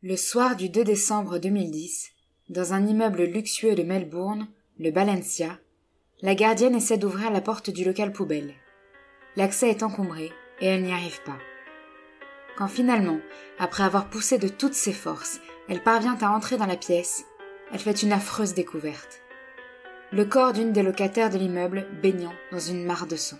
Le soir du 2 décembre 2010, dans un immeuble luxueux de Melbourne, le Balencia, la gardienne essaie d'ouvrir la porte du local poubelle. L'accès est encombré et elle n'y arrive pas. Quand finalement, après avoir poussé de toutes ses forces, elle parvient à entrer dans la pièce, elle fait une affreuse découverte. Le corps d'une des locataires de l'immeuble baignant dans une mare de sang.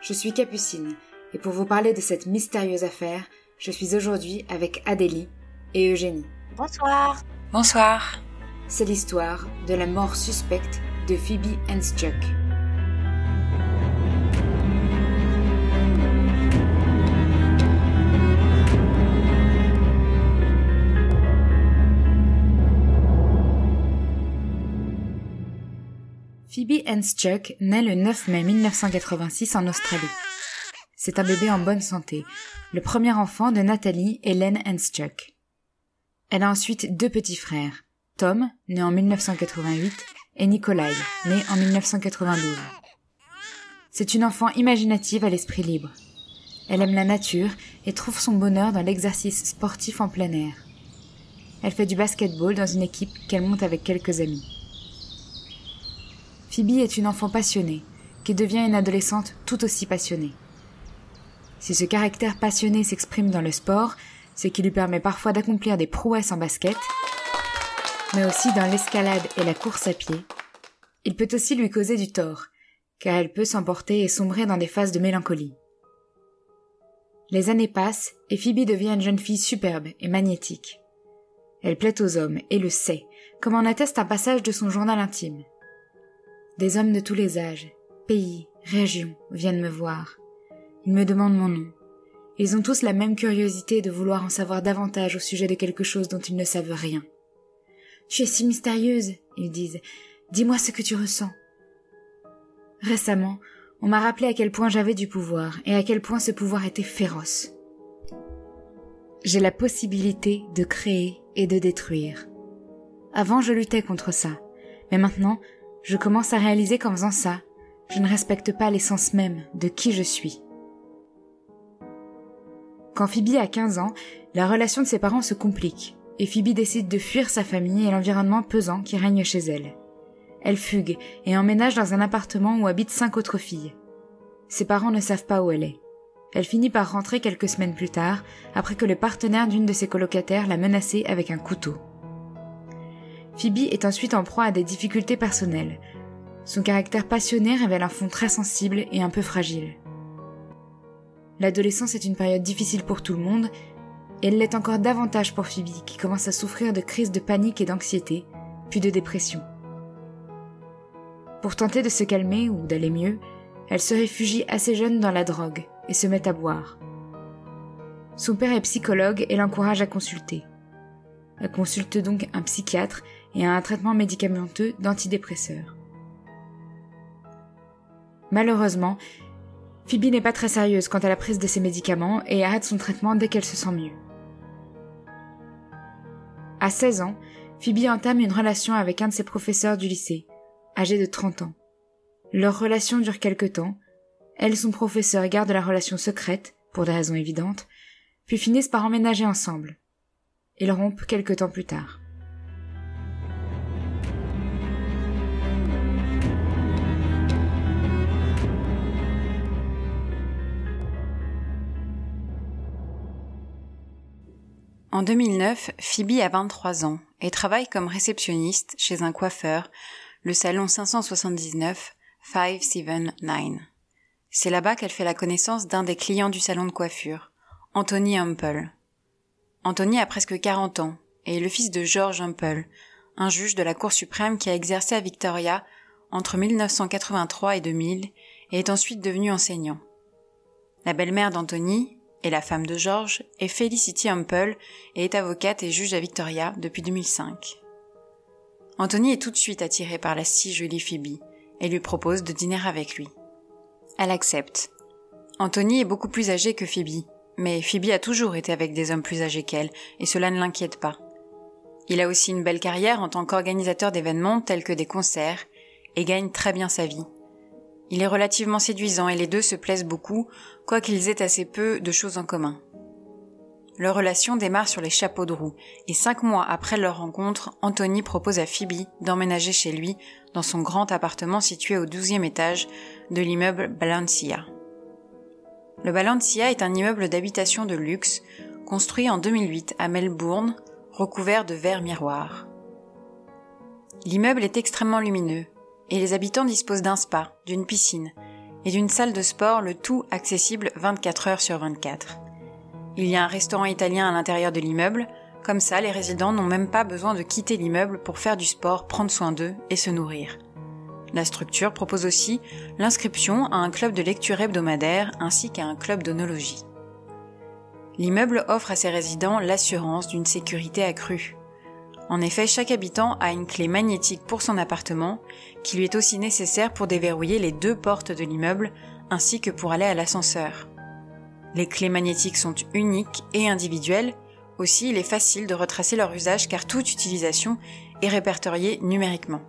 Je suis Capucine, et pour vous parler de cette mystérieuse affaire, je suis aujourd'hui avec Adélie et Eugénie. Bonsoir. Bonsoir. C'est l'histoire de la mort suspecte de Phoebe Henschuk. Phoebe Henschuk naît le 9 mai 1986 en Australie. C'est un bébé en bonne santé, le premier enfant de Nathalie Len Henschuk. Elle a ensuite deux petits frères, Tom, né en 1988, et Nikolai, né en 1992. C'est une enfant imaginative à l'esprit libre. Elle aime la nature et trouve son bonheur dans l'exercice sportif en plein air. Elle fait du basketball dans une équipe qu'elle monte avec quelques amis. Phoebe est une enfant passionnée, qui devient une adolescente tout aussi passionnée. Si ce caractère passionné s'exprime dans le sport, ce qui lui permet parfois d'accomplir des prouesses en basket, mais aussi dans l'escalade et la course à pied, il peut aussi lui causer du tort, car elle peut s'emporter et sombrer dans des phases de mélancolie. Les années passent et Phoebe devient une jeune fille superbe et magnétique. Elle plaît aux hommes et le sait, comme en atteste un passage de son journal intime. Des hommes de tous les âges, pays, régions viennent me voir. Ils me demandent mon nom. Ils ont tous la même curiosité de vouloir en savoir davantage au sujet de quelque chose dont ils ne savent rien. Tu es si mystérieuse, ils disent. Dis-moi ce que tu ressens. Récemment, on m'a rappelé à quel point j'avais du pouvoir et à quel point ce pouvoir était féroce. J'ai la possibilité de créer et de détruire. Avant, je luttais contre ça, mais maintenant, je commence à réaliser qu'en faisant ça, je ne respecte pas l'essence même de qui je suis. Quand Phoebe a 15 ans, la relation de ses parents se complique, et Phoebe décide de fuir sa famille et l'environnement pesant qui règne chez elle. Elle fugue et emménage dans un appartement où habitent cinq autres filles. Ses parents ne savent pas où elle est. Elle finit par rentrer quelques semaines plus tard, après que le partenaire d'une de ses colocataires l'a menacée avec un couteau. Phoebe est ensuite en proie à des difficultés personnelles. Son caractère passionné révèle un fond très sensible et un peu fragile. L'adolescence est une période difficile pour tout le monde, et elle l'est encore davantage pour Phoebe qui commence à souffrir de crises de panique et d'anxiété, puis de dépression. Pour tenter de se calmer ou d'aller mieux, elle se réfugie assez jeune dans la drogue et se met à boire. Son père est psychologue et l'encourage à consulter. Elle consulte donc un psychiatre et a un traitement médicamenteux d'antidépresseurs. Malheureusement, Phoebe n'est pas très sérieuse quant à la prise de ses médicaments et arrête son traitement dès qu'elle se sent mieux. À 16 ans, Phoebe entame une relation avec un de ses professeurs du lycée, âgé de 30 ans. Leur relation dure quelque temps. Elle et son professeur gardent la relation secrète, pour des raisons évidentes, puis finissent par emménager ensemble. Ils rompent quelque temps plus tard. En 2009, Phoebe a 23 ans et travaille comme réceptionniste chez un coiffeur, le salon 579 579. C'est là-bas qu'elle fait la connaissance d'un des clients du salon de coiffure, Anthony Humple. Anthony a presque 40 ans et est le fils de George Humple, un juge de la Cour suprême qui a exercé à Victoria entre 1983 et 2000 et est ensuite devenu enseignant. La belle-mère d'Anthony, et la femme de George est Felicity Humple et est avocate et juge à Victoria depuis 2005. Anthony est tout de suite attiré par la si jolie Phoebe et lui propose de dîner avec lui. Elle accepte. Anthony est beaucoup plus âgé que Phoebe, mais Phoebe a toujours été avec des hommes plus âgés qu'elle et cela ne l'inquiète pas. Il a aussi une belle carrière en tant qu'organisateur d'événements tels que des concerts et gagne très bien sa vie. Il est relativement séduisant et les deux se plaisent beaucoup, quoiqu'ils aient assez peu de choses en commun. leur relation démarre sur les chapeaux de roue, et cinq mois après leur rencontre, Anthony propose à Phoebe d'emménager chez lui dans son grand appartement situé au douzième étage de l'immeuble Balancia. Le Balancia est un immeuble d'habitation de luxe construit en 2008 à Melbourne, recouvert de verres miroirs. L'immeuble est extrêmement lumineux et les habitants disposent d'un spa, d'une piscine et d'une salle de sport, le tout accessible 24 heures sur 24. Il y a un restaurant italien à l'intérieur de l'immeuble, comme ça les résidents n'ont même pas besoin de quitter l'immeuble pour faire du sport, prendre soin d'eux et se nourrir. La structure propose aussi l'inscription à un club de lecture hebdomadaire ainsi qu'à un club d'onologie. L'immeuble offre à ses résidents l'assurance d'une sécurité accrue. En effet, chaque habitant a une clé magnétique pour son appartement, qui lui est aussi nécessaire pour déverrouiller les deux portes de l'immeuble, ainsi que pour aller à l'ascenseur. Les clés magnétiques sont uniques et individuelles, aussi il est facile de retracer leur usage car toute utilisation est répertoriée numériquement.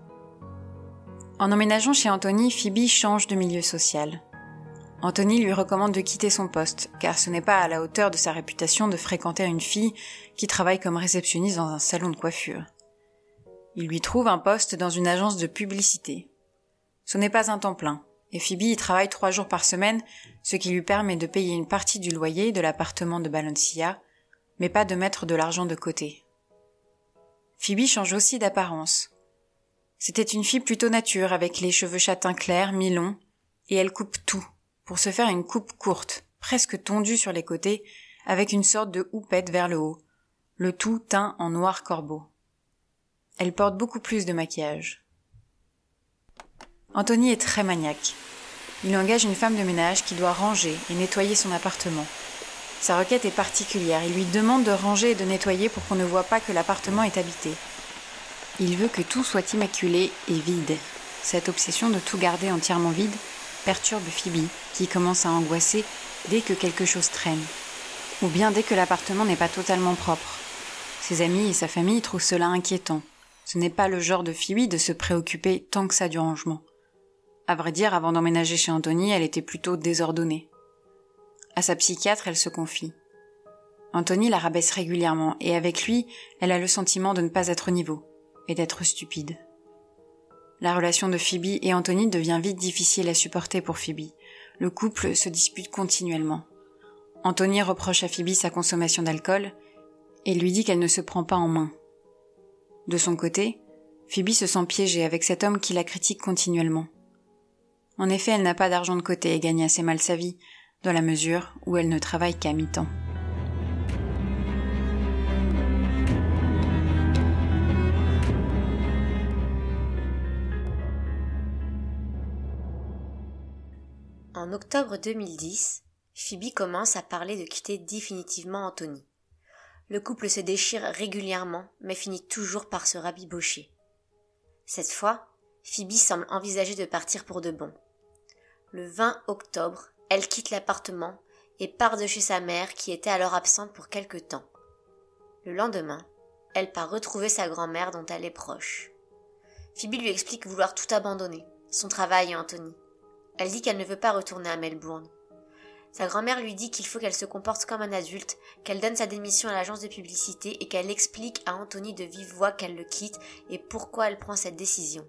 En emménageant chez Anthony, Phoebe change de milieu social. Anthony lui recommande de quitter son poste, car ce n'est pas à la hauteur de sa réputation de fréquenter une fille qui travaille comme réceptionniste dans un salon de coiffure. Il lui trouve un poste dans une agence de publicité. Ce n'est pas un temps plein, et Phoebe y travaille trois jours par semaine, ce qui lui permet de payer une partie du loyer de l'appartement de Balenciaga, mais pas de mettre de l'argent de côté. Phoebe change aussi d'apparence. C'était une fille plutôt nature, avec les cheveux châtains clairs, mi-longs, et elle coupe tout, pour se faire une coupe courte, presque tondue sur les côtés, avec une sorte de houppette vers le haut, le tout teint en noir corbeau. Elle porte beaucoup plus de maquillage. Anthony est très maniaque. Il engage une femme de ménage qui doit ranger et nettoyer son appartement. Sa requête est particulière. Il lui demande de ranger et de nettoyer pour qu'on ne voit pas que l'appartement est habité. Il veut que tout soit immaculé et vide. Cette obsession de tout garder entièrement vide perturbe Phoebe, qui commence à angoisser dès que quelque chose traîne, ou bien dès que l'appartement n'est pas totalement propre. Ses amis et sa famille trouvent cela inquiétant. Ce n'est pas le genre de Phoebe de se préoccuper tant que ça du rangement. À vrai dire, avant d'emménager chez Anthony, elle était plutôt désordonnée. À sa psychiatre, elle se confie. Anthony la rabaisse régulièrement, et avec lui, elle a le sentiment de ne pas être au niveau, et d'être stupide. La relation de Phoebe et Anthony devient vite difficile à supporter pour Phoebe. Le couple se dispute continuellement. Anthony reproche à Phoebe sa consommation d'alcool et lui dit qu'elle ne se prend pas en main. De son côté, Phoebe se sent piégée avec cet homme qui la critique continuellement. En effet, elle n'a pas d'argent de côté et gagne assez mal sa vie, dans la mesure où elle ne travaille qu'à mi-temps. En octobre 2010, Phoebe commence à parler de quitter définitivement Anthony. Le couple se déchire régulièrement, mais finit toujours par se rabibocher. Cette fois, Phoebe semble envisager de partir pour de bon. Le 20 octobre, elle quitte l'appartement et part de chez sa mère qui était alors absente pour quelque temps. Le lendemain, elle part retrouver sa grand-mère dont elle est proche. Phoebe lui explique vouloir tout abandonner, son travail et Anthony. Elle dit qu'elle ne veut pas retourner à Melbourne. Sa grand-mère lui dit qu'il faut qu'elle se comporte comme un adulte, qu'elle donne sa démission à l'agence de publicité et qu'elle explique à Anthony de vive voix qu'elle le quitte et pourquoi elle prend cette décision.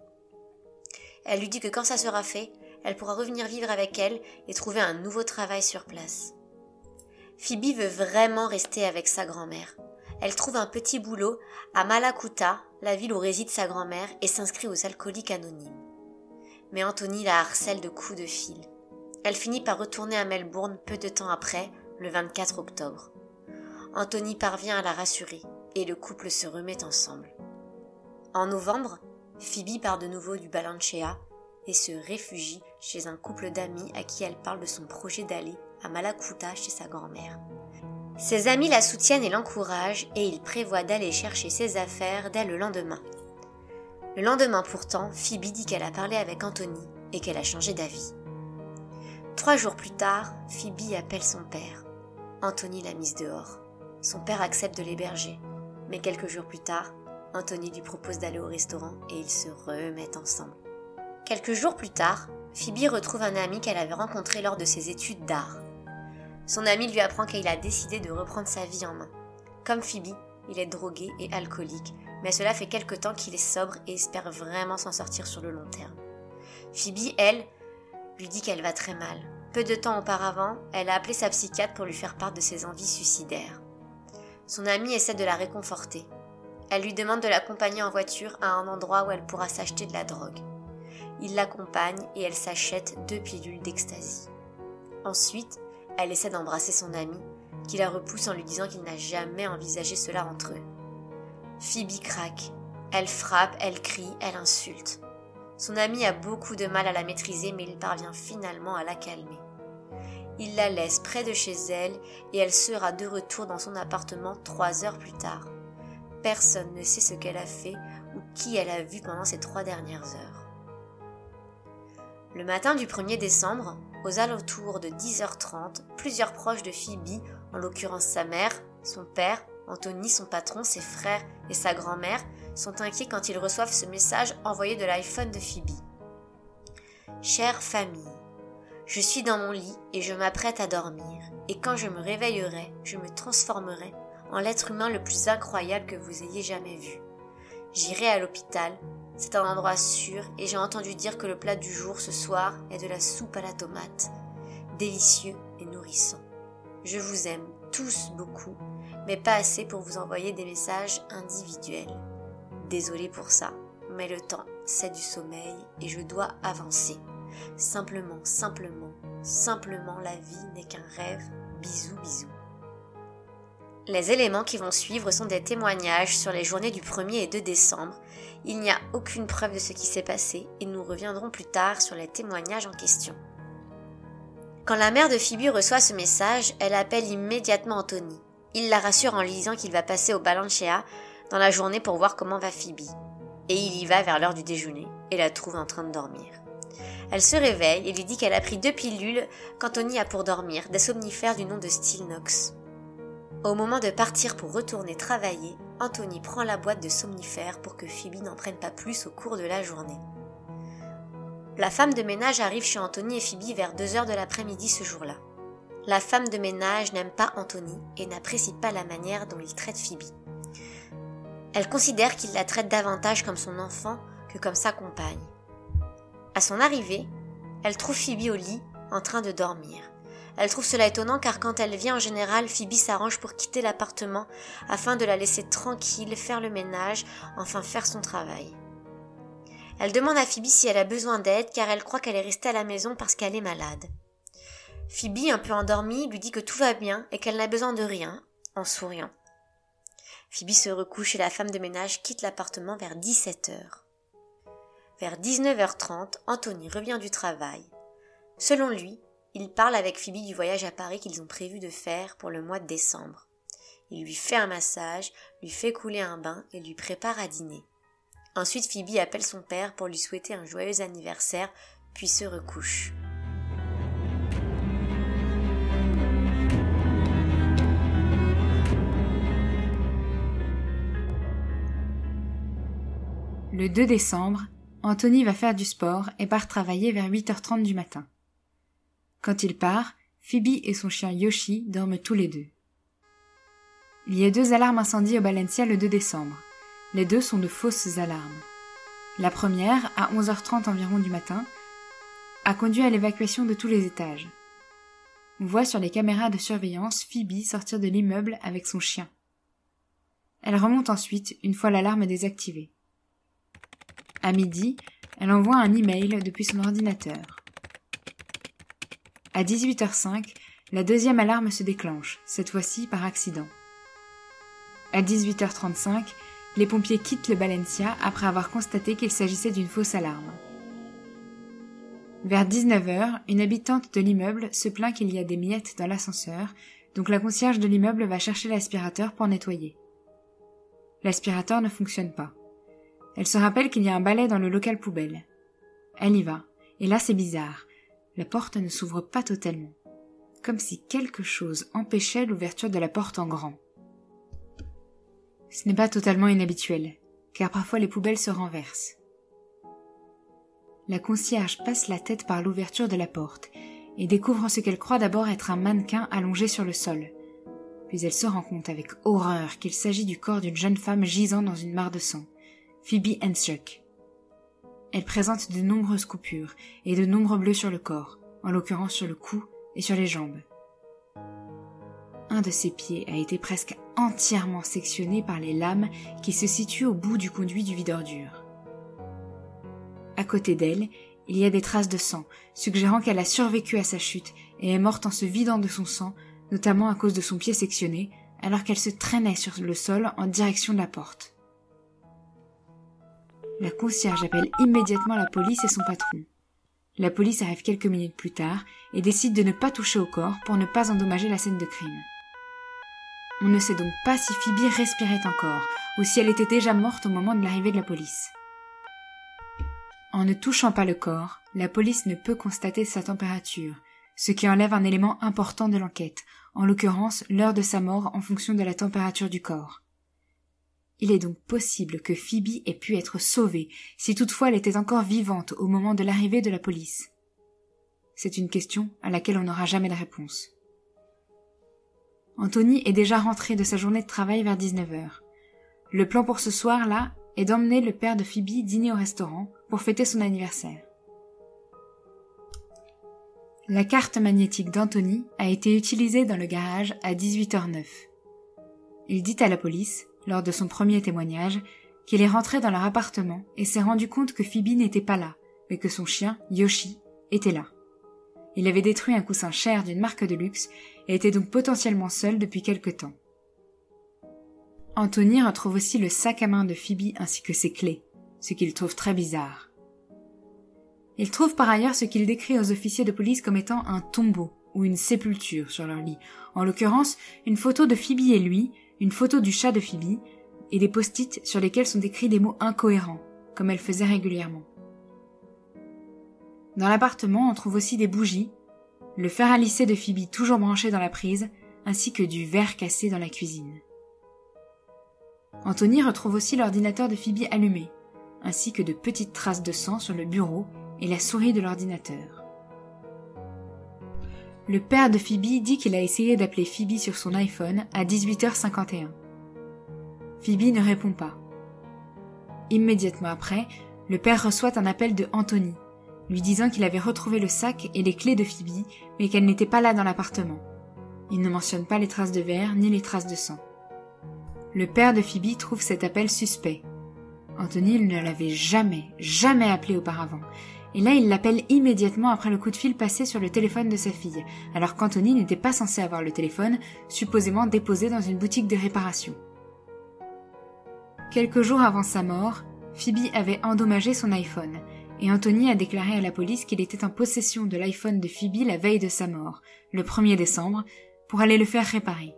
Elle lui dit que quand ça sera fait, elle pourra revenir vivre avec elle et trouver un nouveau travail sur place. Phoebe veut vraiment rester avec sa grand-mère. Elle trouve un petit boulot à Malakuta, la ville où réside sa grand-mère, et s'inscrit aux alcooliques anonymes mais Anthony la harcèle de coups de fil. Elle finit par retourner à Melbourne peu de temps après, le 24 octobre. Anthony parvient à la rassurer et le couple se remet ensemble. En novembre, Phoebe part de nouveau du Balancea et se réfugie chez un couple d'amis à qui elle parle de son projet d'aller à Malakuta chez sa grand-mère. Ses amis la soutiennent et l'encouragent et ils prévoient d'aller chercher ses affaires dès le lendemain. Le lendemain pourtant, Phoebe dit qu'elle a parlé avec Anthony et qu'elle a changé d'avis. Trois jours plus tard, Phoebe appelle son père. Anthony l'a mise dehors. Son père accepte de l'héberger. Mais quelques jours plus tard, Anthony lui propose d'aller au restaurant et ils se remettent ensemble. Quelques jours plus tard, Phoebe retrouve un ami qu'elle avait rencontré lors de ses études d'art. Son ami lui apprend qu'il a décidé de reprendre sa vie en main. Comme Phoebe, il est drogué et alcoolique, mais cela fait quelque temps qu'il est sobre et espère vraiment s'en sortir sur le long terme. Phoebe, elle, lui dit qu'elle va très mal. Peu de temps auparavant, elle a appelé sa psychiatre pour lui faire part de ses envies suicidaires. Son amie essaie de la réconforter. Elle lui demande de l'accompagner en voiture à un endroit où elle pourra s'acheter de la drogue. Il l'accompagne et elle s'achète deux pilules d'ecstasy. Ensuite, elle essaie d'embrasser son ami, qui la repousse en lui disant qu'il n'a jamais envisagé cela entre eux. Phoebe craque. Elle frappe, elle crie, elle insulte. Son ami a beaucoup de mal à la maîtriser, mais il parvient finalement à la calmer. Il la laisse près de chez elle et elle sera de retour dans son appartement trois heures plus tard. Personne ne sait ce qu'elle a fait ou qui elle a vu pendant ces trois dernières heures. Le matin du 1er décembre, aux alentours de 10h30, plusieurs proches de Phoebe, en l'occurrence sa mère, son père, Anthony, son patron, ses frères et sa grand-mère, sont inquiets quand ils reçoivent ce message envoyé de l'iPhone de Phoebe. Chère famille, je suis dans mon lit et je m'apprête à dormir, et quand je me réveillerai, je me transformerai en l'être humain le plus incroyable que vous ayez jamais vu. J'irai à l'hôpital, c'est un endroit sûr et j'ai entendu dire que le plat du jour ce soir est de la soupe à la tomate, délicieux et nourrissant. Je vous aime tous beaucoup, pas assez pour vous envoyer des messages individuels. Désolé pour ça, mais le temps, c'est du sommeil et je dois avancer. Simplement, simplement, simplement, la vie n'est qu'un rêve. Bisous, bisous. Les éléments qui vont suivre sont des témoignages sur les journées du 1er et 2 décembre. Il n'y a aucune preuve de ce qui s'est passé et nous reviendrons plus tard sur les témoignages en question. Quand la mère de Phoebe reçoit ce message, elle appelle immédiatement Anthony. Il la rassure en lui disant qu'il va passer au Balancea dans la journée pour voir comment va Phoebe. Et il y va vers l'heure du déjeuner et la trouve en train de dormir. Elle se réveille et lui dit qu'elle a pris deux pilules qu'Anthony a pour dormir, des somnifères du nom de Stilnox. Au moment de partir pour retourner travailler, Anthony prend la boîte de somnifères pour que Phoebe n'en prenne pas plus au cours de la journée. La femme de ménage arrive chez Anthony et Phoebe vers 2 heures de l'après-midi ce jour-là. La femme de ménage n'aime pas Anthony et n'apprécie pas la manière dont il traite Phoebe. Elle considère qu'il la traite davantage comme son enfant que comme sa compagne. À son arrivée, elle trouve Phoebe au lit, en train de dormir. Elle trouve cela étonnant car quand elle vient en général, Phoebe s'arrange pour quitter l'appartement afin de la laisser tranquille, faire le ménage, enfin faire son travail. Elle demande à Phoebe si elle a besoin d'aide car elle croit qu'elle est restée à la maison parce qu'elle est malade. Phoebe, un peu endormie, lui dit que tout va bien et qu'elle n'a besoin de rien, en souriant. Phoebe se recouche et la femme de ménage quitte l'appartement vers 17 heures. Vers 19h30, Anthony revient du travail. Selon lui, il parle avec Phoebe du voyage à Paris qu'ils ont prévu de faire pour le mois de décembre. Il lui fait un massage, lui fait couler un bain et lui prépare à dîner. Ensuite, Phoebe appelle son père pour lui souhaiter un joyeux anniversaire, puis se recouche. Le 2 décembre, Anthony va faire du sport et part travailler vers 8h30 du matin. Quand il part, Phoebe et son chien Yoshi dorment tous les deux. Il y a deux alarmes incendies au Balencia le 2 décembre. Les deux sont de fausses alarmes. La première, à 11h30 environ du matin, a conduit à l'évacuation de tous les étages. On voit sur les caméras de surveillance Phoebe sortir de l'immeuble avec son chien. Elle remonte ensuite une fois l'alarme désactivée. À midi, elle envoie un email depuis son ordinateur. À 18h05, la deuxième alarme se déclenche, cette fois-ci par accident. À 18h35, les pompiers quittent le Balencia après avoir constaté qu'il s'agissait d'une fausse alarme. Vers 19h, une habitante de l'immeuble se plaint qu'il y a des miettes dans l'ascenseur, donc la concierge de l'immeuble va chercher l'aspirateur pour nettoyer. L'aspirateur ne fonctionne pas. Elle se rappelle qu'il y a un balai dans le local poubelle. Elle y va, et là c'est bizarre. La porte ne s'ouvre pas totalement, comme si quelque chose empêchait l'ouverture de la porte en grand. Ce n'est pas totalement inhabituel, car parfois les poubelles se renversent. La concierge passe la tête par l'ouverture de la porte, et découvre ce qu'elle croit d'abord être un mannequin allongé sur le sol. Puis elle se rend compte avec horreur qu'il s'agit du corps d'une jeune femme gisant dans une mare de sang, Phoebe Henschuk. Elle présente de nombreuses coupures et de nombreux bleus sur le corps, en l'occurrence sur le cou et sur les jambes. Un de ses pieds a été presque entièrement sectionné par les lames qui se situent au bout du conduit du vide-ordure. À côté d'elle, il y a des traces de sang, suggérant qu'elle a survécu à sa chute et est morte en se vidant de son sang, notamment à cause de son pied sectionné, alors qu'elle se traînait sur le sol en direction de la porte. La concierge appelle immédiatement la police et son patron. La police arrive quelques minutes plus tard et décide de ne pas toucher au corps pour ne pas endommager la scène de crime. On ne sait donc pas si Phoebe respirait encore ou si elle était déjà morte au moment de l'arrivée de la police. En ne touchant pas le corps, la police ne peut constater sa température, ce qui enlève un élément important de l'enquête, en l'occurrence l'heure de sa mort en fonction de la température du corps. Il est donc possible que Phoebe ait pu être sauvée, si toutefois elle était encore vivante au moment de l'arrivée de la police. C'est une question à laquelle on n'aura jamais de réponse. Anthony est déjà rentré de sa journée de travail vers 19h. Le plan pour ce soir-là est d'emmener le père de Phoebe dîner au restaurant pour fêter son anniversaire. La carte magnétique d'Anthony a été utilisée dans le garage à 18h09. Il dit à la police lors de son premier témoignage, qu'il est rentré dans leur appartement et s'est rendu compte que Phoebe n'était pas là, mais que son chien, Yoshi, était là. Il avait détruit un coussin cher d'une marque de luxe et était donc potentiellement seul depuis quelque temps. Anthony retrouve aussi le sac à main de Phoebe ainsi que ses clés, ce qu'il trouve très bizarre. Il trouve par ailleurs ce qu'il décrit aux officiers de police comme étant un tombeau ou une sépulture sur leur lit, en l'occurrence une photo de Phoebe et lui, une photo du chat de Phoebe, et des post-it sur lesquels sont décrits des mots incohérents, comme elle faisait régulièrement. Dans l'appartement, on trouve aussi des bougies, le fer à lisser de Phoebe toujours branché dans la prise, ainsi que du verre cassé dans la cuisine. Anthony retrouve aussi l'ordinateur de Phoebe allumé, ainsi que de petites traces de sang sur le bureau et la souris de l'ordinateur. Le père de Phoebe dit qu'il a essayé d'appeler Phoebe sur son iPhone à 18h51. Phoebe ne répond pas. Immédiatement après, le père reçoit un appel de Anthony, lui disant qu'il avait retrouvé le sac et les clés de Phoebe, mais qu'elle n'était pas là dans l'appartement. Il ne mentionne pas les traces de verre ni les traces de sang. Le père de Phoebe trouve cet appel suspect. Anthony ne l'avait jamais, jamais appelé auparavant, et là il l'appelle immédiatement après le coup de fil passé sur le téléphone de sa fille, alors qu'Anthony n'était pas censé avoir le téléphone, supposément déposé dans une boutique de réparation. Quelques jours avant sa mort, Phoebe avait endommagé son iPhone, et Anthony a déclaré à la police qu'il était en possession de l'iPhone de Phoebe la veille de sa mort, le 1er décembre, pour aller le faire réparer.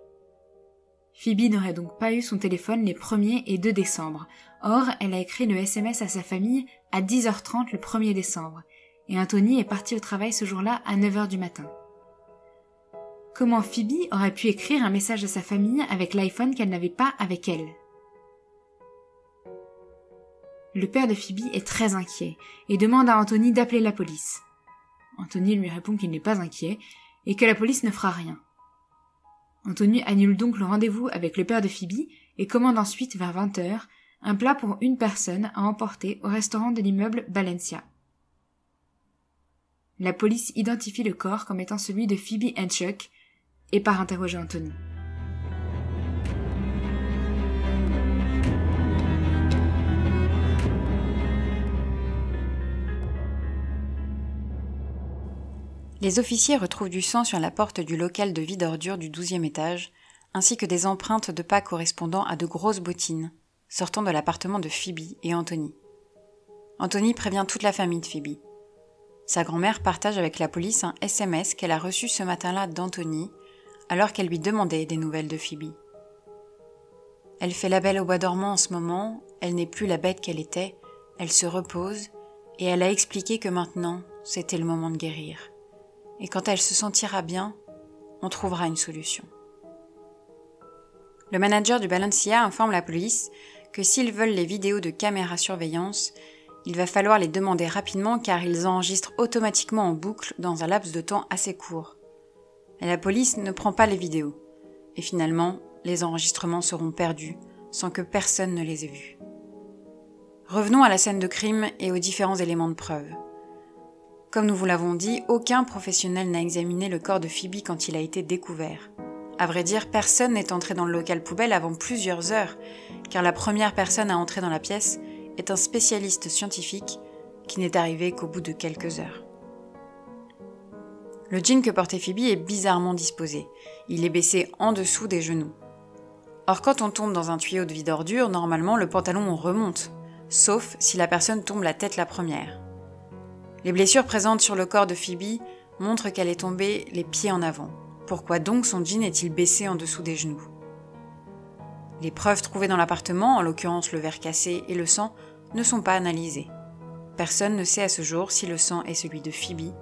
Phoebe n'aurait donc pas eu son téléphone les 1er et 2 décembre, Or, elle a écrit le SMS à sa famille à 10h30 le 1er décembre, et Anthony est parti au travail ce jour-là à 9h du matin. Comment Phoebe aurait pu écrire un message à sa famille avec l'iPhone qu'elle n'avait pas avec elle? Le père de Phoebe est très inquiet et demande à Anthony d'appeler la police. Anthony lui répond qu'il n'est pas inquiet et que la police ne fera rien. Anthony annule donc le rendez-vous avec le père de Phoebe et commande ensuite vers 20 h un plat pour une personne à emporter au restaurant de l'immeuble Valencia. La police identifie le corps comme étant celui de Phoebe Henchuk et part interroger Anthony. Les officiers retrouvent du sang sur la porte du local de vide ordure du douzième étage, ainsi que des empreintes de pas correspondant à de grosses bottines, sortant de l'appartement de Phoebe et Anthony. Anthony prévient toute la famille de Phoebe. Sa grand-mère partage avec la police un SMS qu'elle a reçu ce matin-là d'Anthony, alors qu'elle lui demandait des nouvelles de Phoebe. Elle fait la belle au bois dormant en ce moment, elle n'est plus la bête qu'elle était, elle se repose, et elle a expliqué que maintenant, c'était le moment de guérir. Et quand elle se sentira bien, on trouvera une solution. Le manager du Balenciaga informe la police que s'ils veulent les vidéos de caméra surveillance, Il va falloir les demander rapidement car ils enregistrent automatiquement en boucle dans un laps de temps assez court. La police ne prend pas les vidéos. Et finalement, les enregistrements seront perdus sans que personne ne les ait vus. Revenons à la scène de crime et aux différents éléments de preuve. Comme nous vous l'avons dit, aucun professionnel n'a examiné le corps de Phoebe quand il a été découvert. À vrai dire, personne n'est entré dans le local poubelle avant plusieurs heures, car la première personne à entrer dans la pièce est un spécialiste scientifique qui n'est arrivé qu'au bout de quelques heures. Le jean que portait Phoebe est bizarrement disposé. Il est baissé en dessous des genoux. Or, quand on tombe dans un tuyau de vide ordure, normalement le pantalon remonte, sauf si la personne tombe la tête la première. Les blessures présentes sur le corps de Phoebe montrent qu'elle est tombée les pieds en avant. Pourquoi donc son jean est-il baissé en dessous des genoux Les preuves trouvées dans l'appartement, en l'occurrence le verre cassé et le sang, ne sont pas analysées. Personne ne sait à ce jour si le sang est celui de Phoebe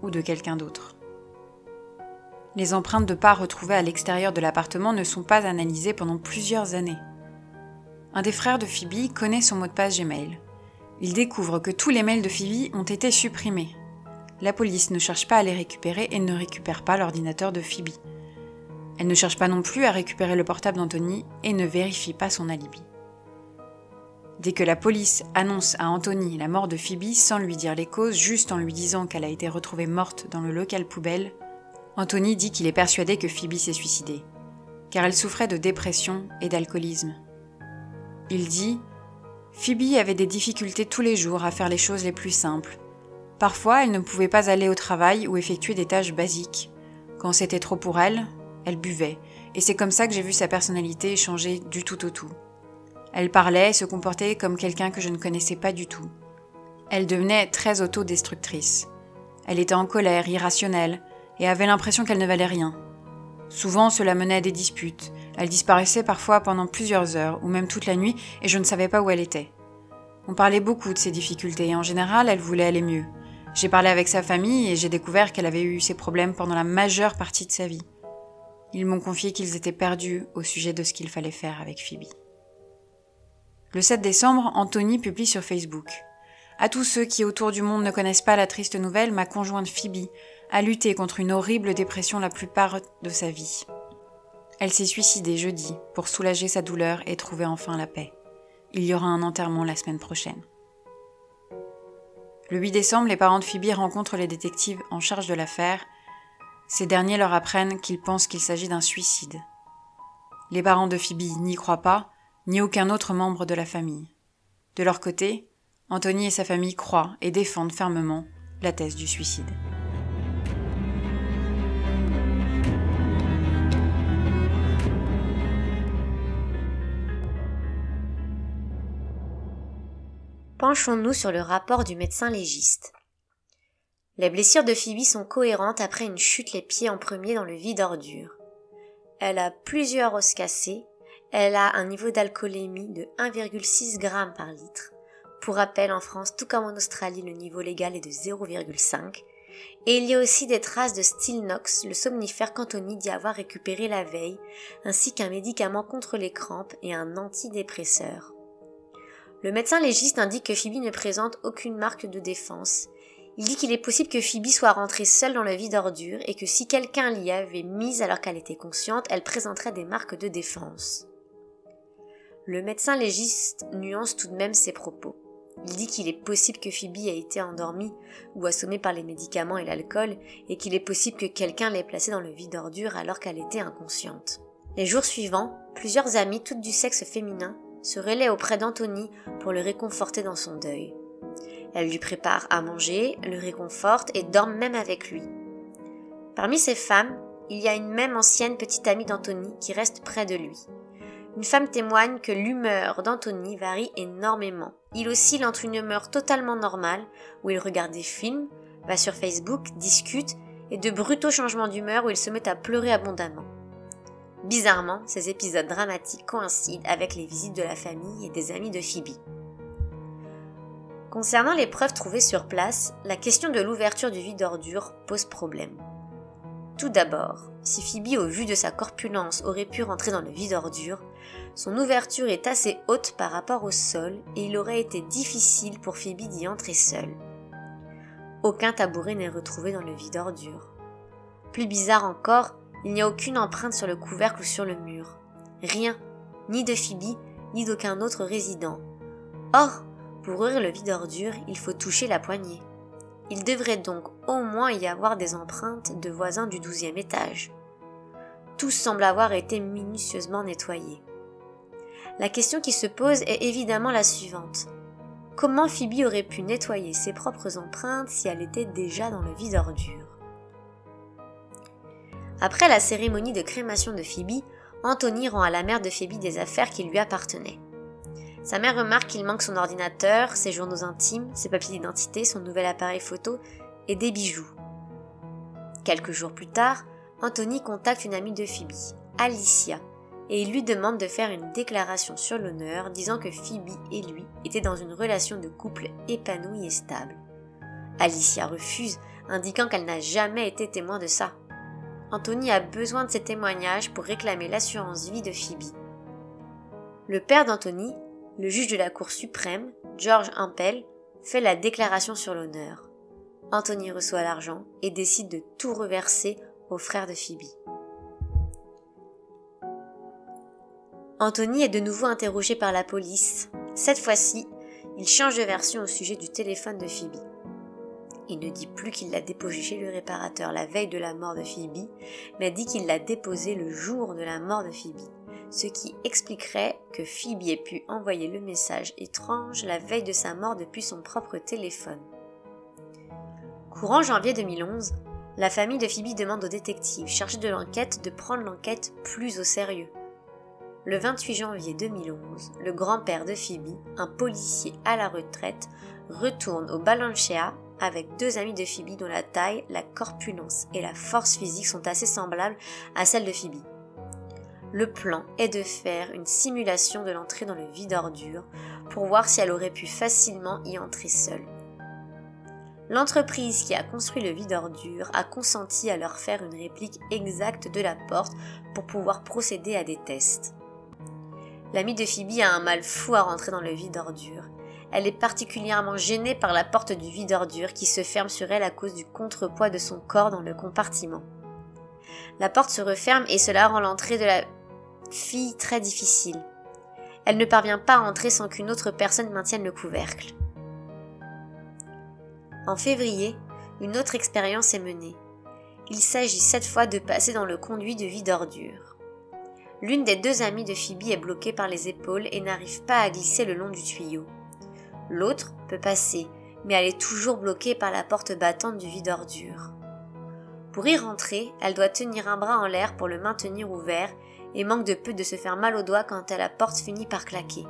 ou de quelqu'un d'autre. Les empreintes de pas retrouvées à l'extérieur de l'appartement ne sont pas analysées pendant plusieurs années. Un des frères de Phoebe connaît son mot de passe Gmail. Il découvre que tous les mails de Phoebe ont été supprimés. La police ne cherche pas à les récupérer et ne récupère pas l'ordinateur de Phoebe. Elle ne cherche pas non plus à récupérer le portable d'Anthony et ne vérifie pas son alibi. Dès que la police annonce à Anthony la mort de Phoebe sans lui dire les causes, juste en lui disant qu'elle a été retrouvée morte dans le local poubelle, Anthony dit qu'il est persuadé que Phoebe s'est suicidée, car elle souffrait de dépression et d'alcoolisme. Il dit Phoebe avait des difficultés tous les jours à faire les choses les plus simples. Parfois, elle ne pouvait pas aller au travail ou effectuer des tâches basiques. Quand c'était trop pour elle, elle buvait, et c'est comme ça que j'ai vu sa personnalité changer du tout au tout. Elle parlait et se comportait comme quelqu'un que je ne connaissais pas du tout. Elle devenait très autodestructrice. Elle était en colère, irrationnelle, et avait l'impression qu'elle ne valait rien. Souvent, cela menait à des disputes. Elle disparaissait parfois pendant plusieurs heures, ou même toute la nuit, et je ne savais pas où elle était. On parlait beaucoup de ses difficultés, et en général, elle voulait aller mieux. J'ai parlé avec sa famille, et j'ai découvert qu'elle avait eu ses problèmes pendant la majeure partie de sa vie. Ils m'ont confié qu'ils étaient perdus au sujet de ce qu'il fallait faire avec Phoebe. Le 7 décembre, Anthony publie sur Facebook. À tous ceux qui autour du monde ne connaissent pas la triste nouvelle, ma conjointe Phoebe a lutté contre une horrible dépression la plupart de sa vie. Elle s'est suicidée jeudi pour soulager sa douleur et trouver enfin la paix. Il y aura un enterrement la semaine prochaine. Le 8 décembre, les parents de Phoebe rencontrent les détectives en charge de l'affaire. Ces derniers leur apprennent qu'ils pensent qu'il s'agit d'un suicide. Les parents de Phoebe n'y croient pas ni aucun autre membre de la famille. De leur côté, Anthony et sa famille croient et défendent fermement la thèse du suicide. Penchons-nous sur le rapport du médecin légiste. Les blessures de Phoebe sont cohérentes après une chute les pieds en premier dans le vide ordure. Elle a plusieurs os cassés, elle a un niveau d'alcoolémie de 1,6 g par litre. Pour rappel, en France, tout comme en Australie, le niveau légal est de 0,5. Et il y a aussi des traces de Stilnox, le somnifère qu'Anthony dit avoir récupéré la veille, ainsi qu'un médicament contre les crampes et un antidépresseur. Le médecin légiste indique que Phoebe ne présente aucune marque de défense. Il dit qu'il est possible que Phoebe soit rentrée seule dans le vide ordure et que si quelqu'un l'y avait mise alors qu'elle était consciente, elle présenterait des marques de défense. Le médecin légiste nuance tout de même ses propos. Il dit qu'il est possible que Phoebe ait été endormie ou assommée par les médicaments et l'alcool et qu'il est possible que quelqu'un l'ait placée dans le vide ordure alors qu'elle était inconsciente. Les jours suivants, plusieurs amis, toutes du sexe féminin, se relaient auprès d'Anthony pour le réconforter dans son deuil. Elles lui préparent à manger, le réconfortent et dorment même avec lui. Parmi ces femmes, il y a une même ancienne petite amie d'Anthony qui reste près de lui. Une femme témoigne que l'humeur d'Anthony varie énormément. Il oscille entre une humeur totalement normale, où il regarde des films, va sur Facebook, discute, et de brutaux changements d'humeur où il se met à pleurer abondamment. Bizarrement, ces épisodes dramatiques coïncident avec les visites de la famille et des amis de Phoebe. Concernant les preuves trouvées sur place, la question de l'ouverture du vide d'ordure pose problème. Tout d'abord, si Phoebe au vu de sa corpulence aurait pu rentrer dans le vide ordure, son ouverture est assez haute par rapport au sol et il aurait été difficile pour Phoebe d'y entrer seule. Aucun tabouret n'est retrouvé dans le vide ordure. Plus bizarre encore, il n'y a aucune empreinte sur le couvercle ou sur le mur. Rien, ni de Phoebe, ni d'aucun autre résident. Or, pour ouvrir le vide ordure, il faut toucher la poignée. Il devrait donc au moins y avoir des empreintes de voisins du douzième étage. Tout semble avoir été minutieusement nettoyé. La question qui se pose est évidemment la suivante. Comment Phoebe aurait pu nettoyer ses propres empreintes si elle était déjà dans le vide ordure? Après la cérémonie de crémation de Phoebe, Anthony rend à la mère de Phoebe des affaires qui lui appartenaient. Sa mère remarque qu'il manque son ordinateur, ses journaux intimes, ses papiers d'identité, son nouvel appareil photo et des bijoux. Quelques jours plus tard, Anthony contacte une amie de Phoebe, Alicia, et il lui demande de faire une déclaration sur l'honneur disant que Phoebe et lui étaient dans une relation de couple épanouie et stable. Alicia refuse, indiquant qu'elle n'a jamais été témoin de ça. Anthony a besoin de ces témoignages pour réclamer l'assurance vie de Phoebe. Le père d'Anthony le juge de la Cour suprême, George Impel, fait la déclaration sur l'honneur. Anthony reçoit l'argent et décide de tout reverser aux frères de Phoebe. Anthony est de nouveau interrogé par la police. Cette fois-ci, il change de version au sujet du téléphone de Phoebe. Il ne dit plus qu'il l'a déposé chez le réparateur la veille de la mort de Phoebe, mais dit qu'il l'a déposé le jour de la mort de Phoebe ce qui expliquerait que Phoebe ait pu envoyer le message étrange la veille de sa mort depuis son propre téléphone. Courant janvier 2011, la famille de Phoebe demande au détective chargé de l'enquête de prendre l'enquête plus au sérieux. Le 28 janvier 2011, le grand-père de Phoebe, un policier à la retraite, retourne au Balanchea avec deux amis de Phoebe dont la taille, la corpulence et la force physique sont assez semblables à celles de Phoebe. Le plan est de faire une simulation de l'entrée dans le vide ordure pour voir si elle aurait pu facilement y entrer seule. L'entreprise qui a construit le vide ordure a consenti à leur faire une réplique exacte de la porte pour pouvoir procéder à des tests. L'amie de Phoebe a un mal fou à rentrer dans le vide ordure. Elle est particulièrement gênée par la porte du vide ordure qui se ferme sur elle à cause du contrepoids de son corps dans le compartiment. La porte se referme et cela rend l'entrée de la fille très difficile. Elle ne parvient pas à entrer sans qu'une autre personne maintienne le couvercle. En février, une autre expérience est menée. Il s'agit cette fois de passer dans le conduit de vie d'ordure. L'une des deux amies de Phoebe est bloquée par les épaules et n'arrive pas à glisser le long du tuyau. L'autre peut passer, mais elle est toujours bloquée par la porte battante du vide ordure. Pour y rentrer, elle doit tenir un bras en l'air pour le maintenir ouvert et manque de peu de se faire mal aux doigts quand la porte finit par claquer.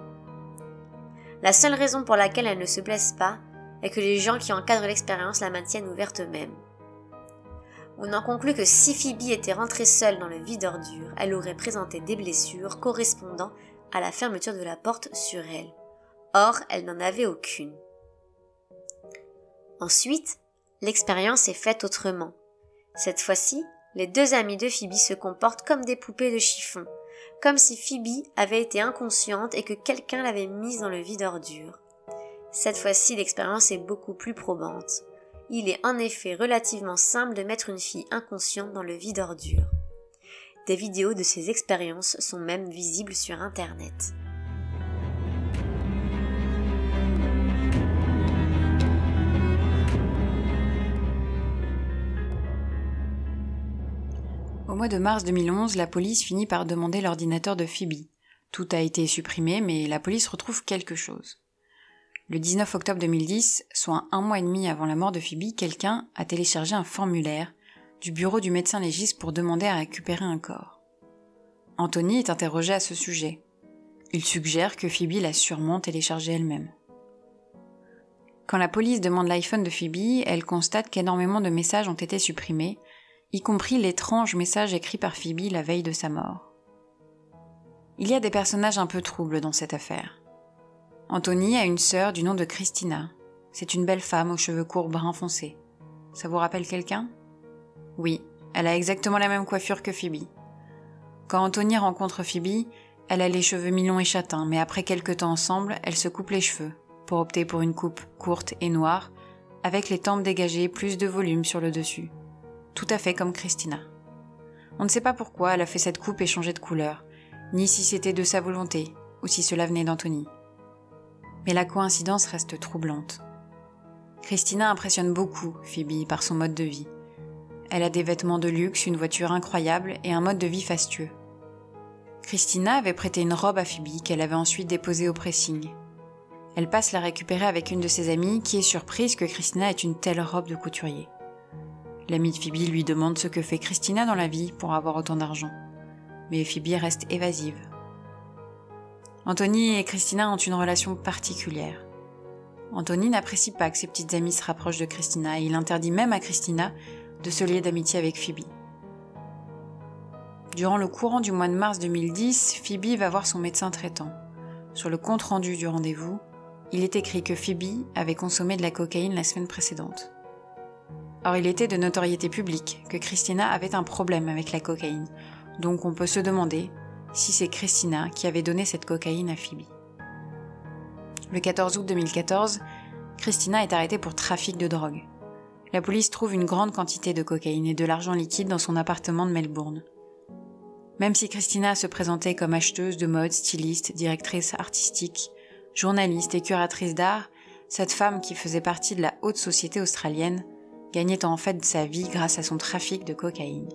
La seule raison pour laquelle elle ne se blesse pas est que les gens qui encadrent l'expérience la maintiennent ouverte eux-mêmes. On en conclut que si Phoebe était rentrée seule dans le vide ordure, elle aurait présenté des blessures correspondant à la fermeture de la porte sur elle. Or, elle n'en avait aucune. Ensuite, l'expérience est faite autrement. Cette fois-ci, les deux amis de Phoebe se comportent comme des poupées de chiffon, comme si Phoebe avait été inconsciente et que quelqu'un l'avait mise dans le vide ordure. Cette fois-ci, l'expérience est beaucoup plus probante. Il est en effet relativement simple de mettre une fille inconsciente dans le vide ordure. Des vidéos de ces expériences sont même visibles sur Internet. Au mois de mars 2011, la police finit par demander l'ordinateur de Phoebe. Tout a été supprimé, mais la police retrouve quelque chose. Le 19 octobre 2010, soit un mois et demi avant la mort de Phoebe, quelqu'un a téléchargé un formulaire du bureau du médecin légiste pour demander à récupérer un corps. Anthony est interrogé à ce sujet. Il suggère que Phoebe l'a sûrement téléchargé elle-même. Quand la police demande l'iPhone de Phoebe, elle constate qu'énormément de messages ont été supprimés, y compris l'étrange message écrit par Phoebe la veille de sa mort. Il y a des personnages un peu troubles dans cette affaire. Anthony a une sœur du nom de Christina. C'est une belle femme aux cheveux courts brun foncé. Ça vous rappelle quelqu'un? Oui, Elle a exactement la même coiffure que Phoebe. Quand Anthony rencontre Phoebe, elle a les cheveux mi-longs et châtains, mais après quelques temps ensemble, elle se coupe les cheveux, pour opter pour une coupe courte et noire, avec les tempes dégagées plus de volume sur le dessus. Tout à fait comme Christina. On ne sait pas pourquoi elle a fait cette coupe et changé de couleur, ni si c'était de sa volonté, ou si cela venait d'Anthony. Mais la coïncidence reste troublante. Christina impressionne beaucoup Phoebe par son mode de vie. Elle a des vêtements de luxe, une voiture incroyable et un mode de vie fastueux. Christina avait prêté une robe à Phoebe qu'elle avait ensuite déposée au pressing. Elle passe la récupérer avec une de ses amies qui est surprise que Christina ait une telle robe de couturier. L'amie de Phoebe lui demande ce que fait Christina dans la vie pour avoir autant d'argent. Mais Phoebe reste évasive. Anthony et Christina ont une relation particulière. Anthony n'apprécie pas que ses petites amies se rapprochent de Christina et il interdit même à Christina de se lier d'amitié avec Phoebe. Durant le courant du mois de mars 2010, Phoebe va voir son médecin traitant. Sur le compte rendu du rendez-vous, il est écrit que Phoebe avait consommé de la cocaïne la semaine précédente. Or, il était de notoriété publique que Christina avait un problème avec la cocaïne, donc on peut se demander si c'est Christina qui avait donné cette cocaïne à Phoebe. Le 14 août 2014, Christina est arrêtée pour trafic de drogue. La police trouve une grande quantité de cocaïne et de l'argent liquide dans son appartement de Melbourne. Même si Christina se présentait comme acheteuse de mode, styliste, directrice artistique, journaliste et curatrice d'art, cette femme qui faisait partie de la haute société australienne gagnait en fait sa vie grâce à son trafic de cocaïne.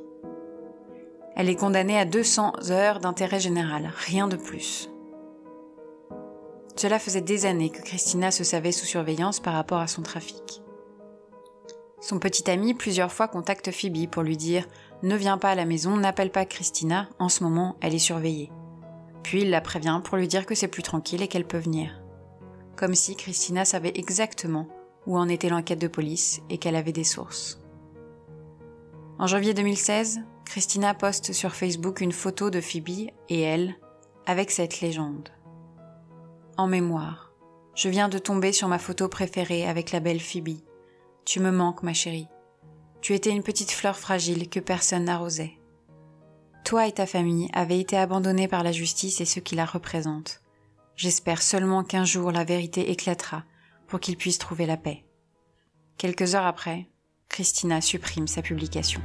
Elle est condamnée à 200 heures d'intérêt général, rien de plus. Cela faisait des années que Christina se savait sous surveillance par rapport à son trafic. Son petit ami plusieurs fois contacte Phoebe pour lui dire Ne viens pas à la maison, n'appelle pas Christina, en ce moment elle est surveillée. Puis il la prévient pour lui dire que c'est plus tranquille et qu'elle peut venir. Comme si Christina savait exactement où en était l'enquête de police et qu'elle avait des sources. En janvier 2016, Christina poste sur Facebook une photo de Phoebe et elle avec cette légende. En mémoire, je viens de tomber sur ma photo préférée avec la belle Phoebe. Tu me manques, ma chérie. Tu étais une petite fleur fragile que personne n'arrosait. Toi et ta famille avez été abandonnés par la justice et ceux qui la représentent. J'espère seulement qu'un jour la vérité éclatera pour qu'ils puissent trouver la paix. Quelques heures après, Christina supprime sa publication.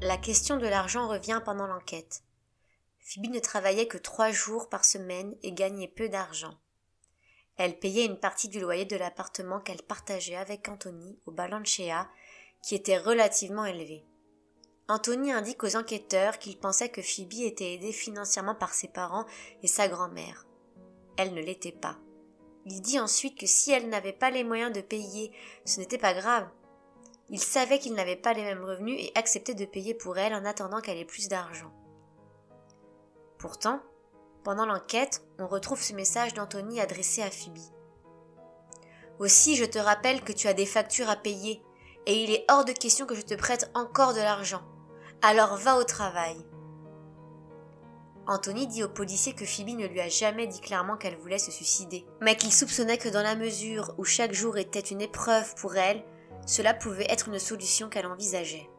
La question de l'argent revient pendant l'enquête. Phoebe ne travaillait que trois jours par semaine et gagnait peu d'argent. Elle payait une partie du loyer de l'appartement qu'elle partageait avec Anthony au Balancea, qui était relativement élevé. Anthony indique aux enquêteurs qu'il pensait que Phoebe était aidée financièrement par ses parents et sa grand-mère. Elle ne l'était pas. Il dit ensuite que si elle n'avait pas les moyens de payer, ce n'était pas grave. Il savait qu'il n'avait pas les mêmes revenus et acceptait de payer pour elle en attendant qu'elle ait plus d'argent. Pourtant, pendant l'enquête, on retrouve ce message d'Anthony adressé à Phoebe. Aussi, je te rappelle que tu as des factures à payer, et il est hors de question que je te prête encore de l'argent. Alors va au travail. Anthony dit au policier que Phoebe ne lui a jamais dit clairement qu'elle voulait se suicider, mais qu'il soupçonnait que dans la mesure où chaque jour était une épreuve pour elle, cela pouvait être une solution qu'elle envisageait.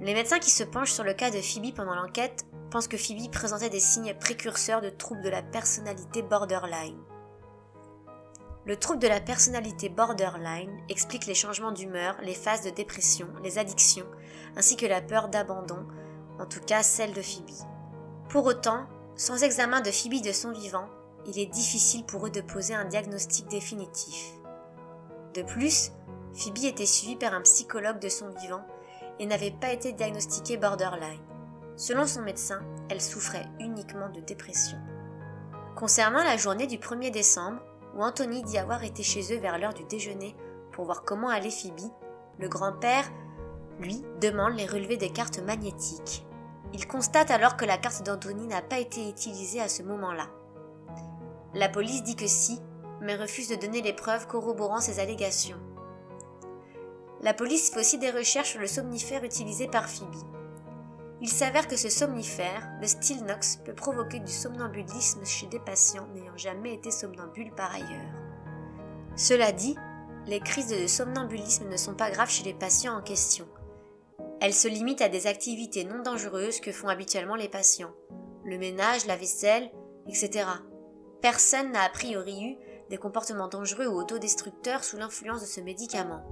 Les médecins qui se penchent sur le cas de Phoebe pendant l'enquête pensent que Phoebe présentait des signes précurseurs de troubles de la personnalité borderline. Le trouble de la personnalité borderline explique les changements d'humeur, les phases de dépression, les addictions, ainsi que la peur d'abandon, en tout cas celle de Phoebe. Pour autant, sans examen de Phoebe de son vivant, il est difficile pour eux de poser un diagnostic définitif. De plus, Phoebe était suivie par un psychologue de son vivant et n'avait pas été diagnostiquée borderline. Selon son médecin, elle souffrait uniquement de dépression. Concernant la journée du 1er décembre, où Anthony dit avoir été chez eux vers l'heure du déjeuner pour voir comment allait Phoebe, le grand-père, lui, demande les relevés des cartes magnétiques. Il constate alors que la carte d'Anthony n'a pas été utilisée à ce moment-là. La police dit que si, mais refuse de donner les preuves corroborant ses allégations. La police fait aussi des recherches sur le somnifère utilisé par Phoebe. Il s'avère que ce somnifère, le Stilnox, peut provoquer du somnambulisme chez des patients n'ayant jamais été somnambules par ailleurs. Cela dit, les crises de somnambulisme ne sont pas graves chez les patients en question. Elles se limitent à des activités non dangereuses que font habituellement les patients. Le ménage, la vaisselle, etc. Personne n'a a priori eu des comportements dangereux ou autodestructeurs sous l'influence de ce médicament.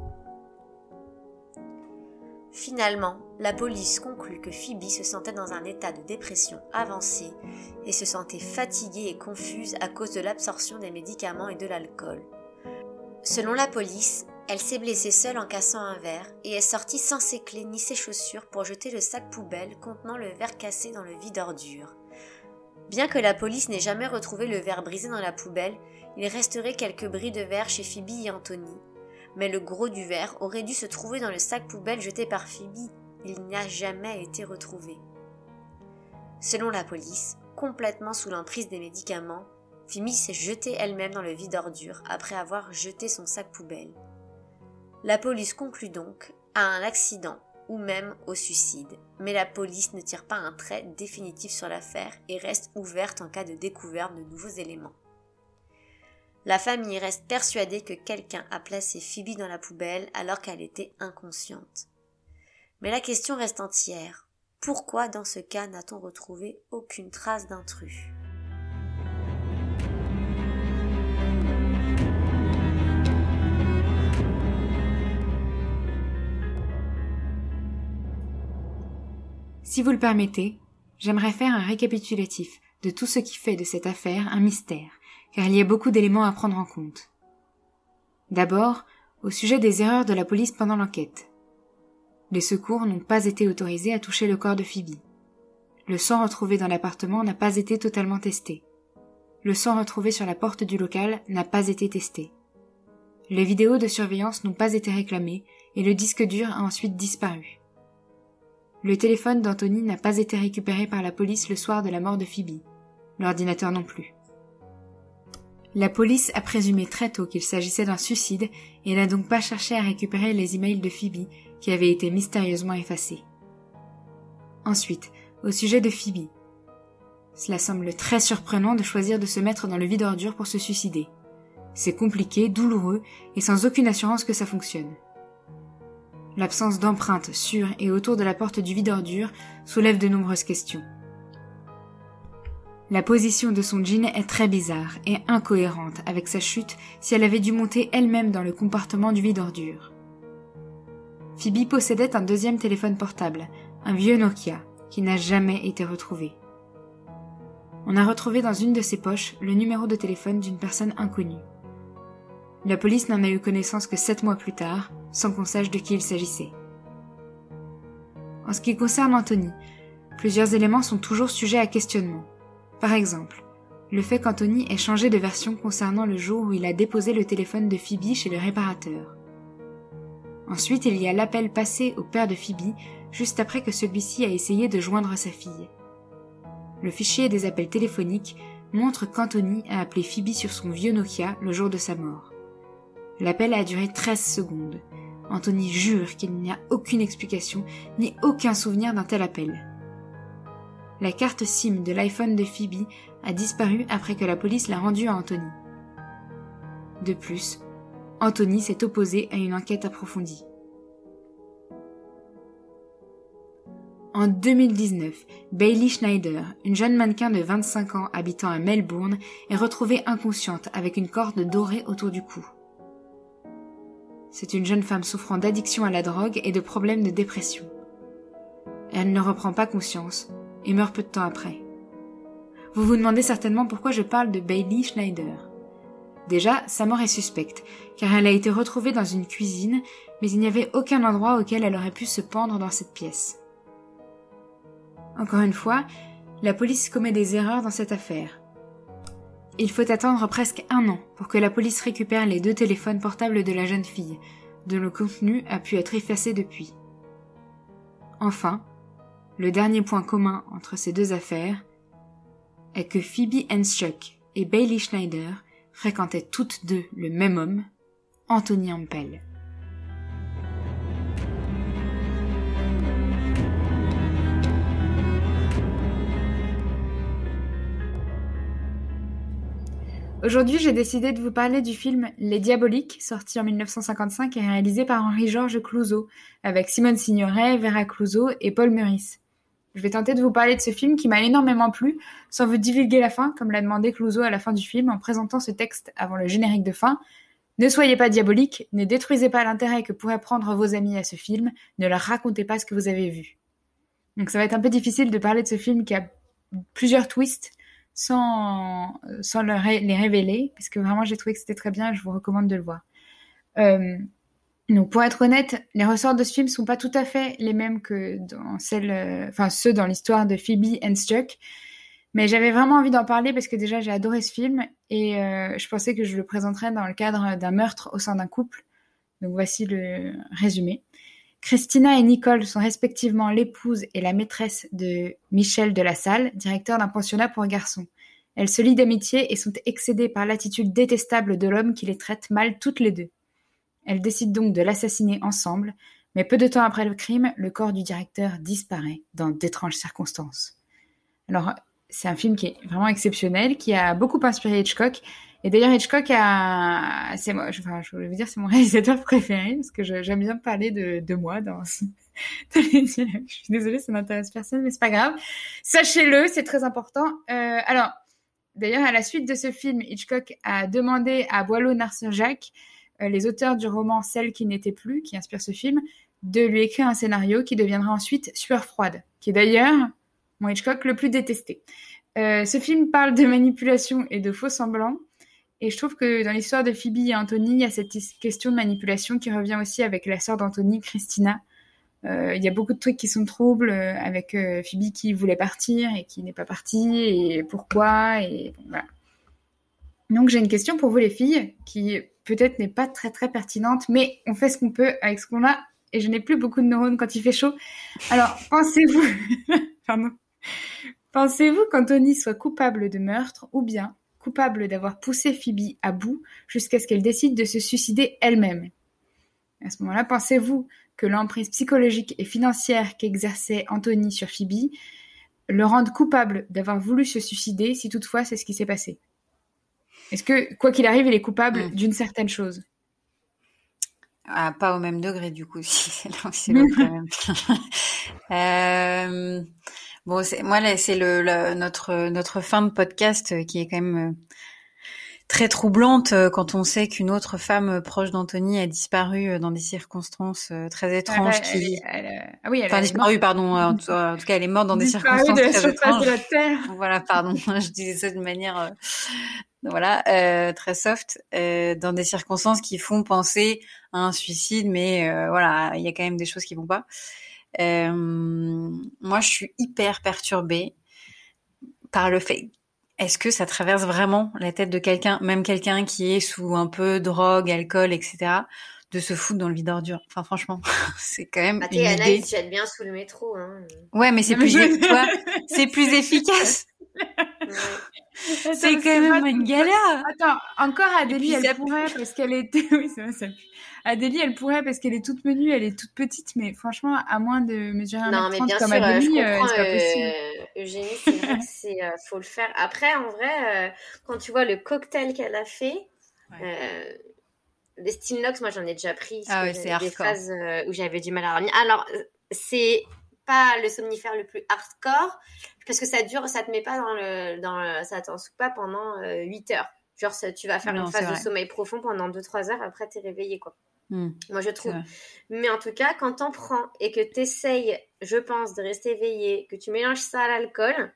Finalement, la police conclut que Phoebe se sentait dans un état de dépression avancée et se sentait fatiguée et confuse à cause de l'absorption des médicaments et de l'alcool. Selon la police, elle s'est blessée seule en cassant un verre et est sortie sans ses clés ni ses chaussures pour jeter le sac poubelle contenant le verre cassé dans le vide ordure. Bien que la police n'ait jamais retrouvé le verre brisé dans la poubelle, il resterait quelques bris de verre chez Phoebe et Anthony. Mais le gros du verre aurait dû se trouver dans le sac poubelle jeté par Phoebe. Il n'a jamais été retrouvé. Selon la police, complètement sous l'emprise des médicaments, Phoebe s'est jetée elle-même dans le vide ordure après avoir jeté son sac poubelle. La police conclut donc à un accident ou même au suicide, mais la police ne tire pas un trait définitif sur l'affaire et reste ouverte en cas de découverte de nouveaux éléments. La famille reste persuadée que quelqu'un a placé Phoebe dans la poubelle alors qu'elle était inconsciente. Mais la question reste entière. Pourquoi dans ce cas n'a-t-on retrouvé aucune trace d'intrus? Si vous le permettez, j'aimerais faire un récapitulatif de tout ce qui fait de cette affaire un mystère car il y a beaucoup d'éléments à prendre en compte. D'abord, au sujet des erreurs de la police pendant l'enquête. Les secours n'ont pas été autorisés à toucher le corps de Phoebe. Le sang retrouvé dans l'appartement n'a pas été totalement testé. Le sang retrouvé sur la porte du local n'a pas été testé. Les vidéos de surveillance n'ont pas été réclamées et le disque dur a ensuite disparu. Le téléphone d'Anthony n'a pas été récupéré par la police le soir de la mort de Phoebe. L'ordinateur non plus. La police a présumé très tôt qu'il s'agissait d'un suicide et n'a donc pas cherché à récupérer les emails de Phoebe qui avaient été mystérieusement effacés. Ensuite, au sujet de Phoebe. Cela semble très surprenant de choisir de se mettre dans le vide ordure pour se suicider. C'est compliqué, douloureux et sans aucune assurance que ça fonctionne. L'absence d'empreintes sur et autour de la porte du vide ordure soulève de nombreuses questions. La position de son jean est très bizarre et incohérente avec sa chute si elle avait dû monter elle-même dans le compartiment du vide-ordure. Phoebe possédait un deuxième téléphone portable, un vieux Nokia, qui n'a jamais été retrouvé. On a retrouvé dans une de ses poches le numéro de téléphone d'une personne inconnue. La police n'en a eu connaissance que sept mois plus tard, sans qu'on sache de qui il s'agissait. En ce qui concerne Anthony, plusieurs éléments sont toujours sujets à questionnement. Par exemple, le fait qu'Anthony ait changé de version concernant le jour où il a déposé le téléphone de Phoebe chez le réparateur. Ensuite, il y a l'appel passé au père de Phoebe juste après que celui-ci a essayé de joindre sa fille. Le fichier des appels téléphoniques montre qu'Anthony a appelé Phoebe sur son vieux Nokia le jour de sa mort. L'appel a duré 13 secondes. Anthony jure qu'il n'y a aucune explication ni aucun souvenir d'un tel appel la carte SIM de l'iPhone de Phoebe a disparu après que la police l'a rendue à Anthony. De plus, Anthony s'est opposé à une enquête approfondie. En 2019, Bailey Schneider, une jeune mannequin de 25 ans habitant à Melbourne, est retrouvée inconsciente avec une corde dorée autour du cou. C'est une jeune femme souffrant d'addiction à la drogue et de problèmes de dépression. Elle ne reprend pas conscience et meurt peu de temps après. Vous vous demandez certainement pourquoi je parle de Bailey Schneider. Déjà, sa mort est suspecte, car elle a été retrouvée dans une cuisine, mais il n'y avait aucun endroit auquel elle aurait pu se pendre dans cette pièce. Encore une fois, la police commet des erreurs dans cette affaire. Il faut attendre presque un an pour que la police récupère les deux téléphones portables de la jeune fille, dont le contenu a pu être effacé depuis. Enfin, le dernier point commun entre ces deux affaires est que Phoebe Henschuk et Bailey Schneider fréquentaient toutes deux le même homme, Anthony Ampel. Aujourd'hui, j'ai décidé de vous parler du film Les Diaboliques, sorti en 1955 et réalisé par Henri-Georges Clouzot, avec Simone Signoret, Vera Clouzot et Paul Meurice. Je vais tenter de vous parler de ce film qui m'a énormément plu, sans vous divulguer la fin, comme l'a demandé Clouzot à la fin du film en présentant ce texte avant le générique de fin. Ne soyez pas diabolique, ne détruisez pas l'intérêt que pourraient prendre vos amis à ce film, ne leur racontez pas ce que vous avez vu. Donc ça va être un peu difficile de parler de ce film qui a plusieurs twists, sans, sans les révéler, parce que vraiment j'ai trouvé que c'était très bien, je vous recommande de le voir. Euh, donc pour être honnête, les ressorts de ce film sont pas tout à fait les mêmes que dans euh, ceux dans l'histoire de Phoebe and Stuck, mais j'avais vraiment envie d'en parler parce que déjà j'ai adoré ce film et euh, je pensais que je le présenterais dans le cadre d'un meurtre au sein d'un couple. Donc voici le résumé. Christina et Nicole sont respectivement l'épouse et la maîtresse de Michel de la Salle, directeur d'un pensionnat pour garçons. Elles se lient d'amitié et sont excédées par l'attitude détestable de l'homme qui les traite mal toutes les deux. Elles décident donc de l'assassiner ensemble, mais peu de temps après le crime, le corps du directeur disparaît dans d'étranges circonstances. Alors, c'est un film qui est vraiment exceptionnel, qui a beaucoup inspiré Hitchcock et d'ailleurs, Hitchcock a, c'est moi, enfin, je voulais vous dire, c'est mon réalisateur préféré parce que j'aime bien parler de, moi dans. je suis désolée, ça n'intéresse personne, mais c'est pas grave. Sachez-le, c'est très important. Euh, alors, d'ailleurs, à la suite de ce film, Hitchcock a demandé à Boileau Narcejac, euh, les auteurs du roman Celle qui n'était plus, qui inspire ce film, de lui écrire un scénario qui deviendra ensuite Sueur froide, qui est d'ailleurs mon Hitchcock le plus détesté. Euh, ce film parle de manipulation et de faux semblants et je trouve que dans l'histoire de Phoebe et Anthony, il y a cette question de manipulation qui revient aussi avec la sœur d'Anthony, Christina. Euh, il y a beaucoup de trucs qui sont troubles euh, avec euh, Phoebe qui voulait partir et qui n'est pas partie et pourquoi et. Donc j'ai une question pour vous les filles qui peut-être n'est pas très très pertinente, mais on fait ce qu'on peut avec ce qu'on a et je n'ai plus beaucoup de neurones quand il fait chaud. Alors pensez-vous, pardon, pensez-vous qu'Anthony soit coupable de meurtre ou bien coupable d'avoir poussé Phoebe à bout jusqu'à ce qu'elle décide de se suicider elle-même. À ce moment-là, pensez-vous que l'emprise psychologique et financière qu'exerçait Anthony sur Phoebe le rende coupable d'avoir voulu se suicider si toutefois c'est ce qui s'est passé? Est-ce que, quoi qu'il arrive, il est coupable hmm. d'une certaine chose? Ah, Pas au même degré, du coup, si c'est le problème. euh... Bon, moi là, c'est le, notre notre fin de podcast euh, qui est quand même euh, très troublante euh, quand on sait qu'une autre femme proche d'Anthony a disparu dans des circonstances très étranges. qui... Ah oui, elle enfin, disparu, pardon. En tout, cas, elle est morte dans des circonstances très étranges. De la terre. Voilà, pardon. Je disais ça de manière voilà euh, très soft euh, dans des circonstances qui font penser à un suicide, mais voilà, il y a quand même des choses qui vont pas. Euh, moi, je suis hyper perturbée par le fait. Est-ce que ça traverse vraiment la tête de quelqu'un, même quelqu'un qui est sous un peu drogue, alcool, etc., de se foutre dans le vide ordure? Enfin, franchement, c'est quand même. Ah, une idée. jette bien sous le métro. Hein. Ouais, mais c'est plus, c'est plus efficace. C'est quand même une galère. Attends, encore Adélie, elle pourrait parce qu'elle était. Oui, c'est vrai, ça Adélie, elle pourrait parce qu'elle est toute menue, elle est toute petite, mais franchement, à moins de mesurer un non, mais bien comme sûr, Adélie, euh, c'est pas possible. Euh, Eugénie, c'est vrai c'est euh, faut le faire. Après, en vrai, quand tu vois le cocktail qu'elle a fait, des steel moi j'en ai déjà pris. Ah ouais, c'est Des phases où j'avais du mal à revenir. Alors, c'est pas le somnifère le plus hardcore parce que ça dure, ça te met pas dans le, dans ça t'en soupe pas pendant 8 heures. Genre, tu vas faire une phase de sommeil profond pendant 2-3 heures, après t'es réveillé, quoi. Hmm. Moi, je trouve. Mais en tout cas, quand t'en prends et que t'essayes, je pense, de rester éveillé, que tu mélanges ça à l'alcool,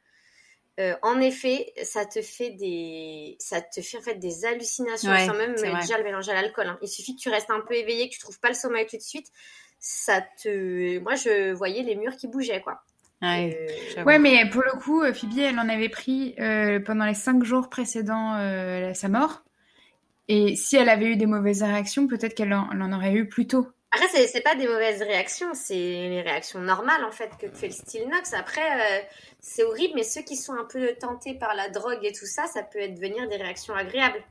euh, en effet, ça te fait des, ça te fait en fait des hallucinations sans même déjà le mélanger à l'alcool. Hein. Il suffit que tu restes un peu éveillé, que tu trouves pas le sommeil tout de suite. Ça te, moi, je voyais les murs qui bougeaient, quoi. Ouais, ouais, mais pour le coup, euh, Phoebe, elle en avait pris euh, pendant les cinq jours précédant sa mort. Et si elle avait eu des mauvaises réactions, peut-être qu'elle en, aurait eu plus tôt. Après, c'est, c'est pas des mauvaises réactions, c'est les réactions normales en fait que fait le style Nox. Après, euh, c'est horrible, mais ceux qui sont un peu tentés par la drogue et tout ça, ça peut devenir des réactions agréables.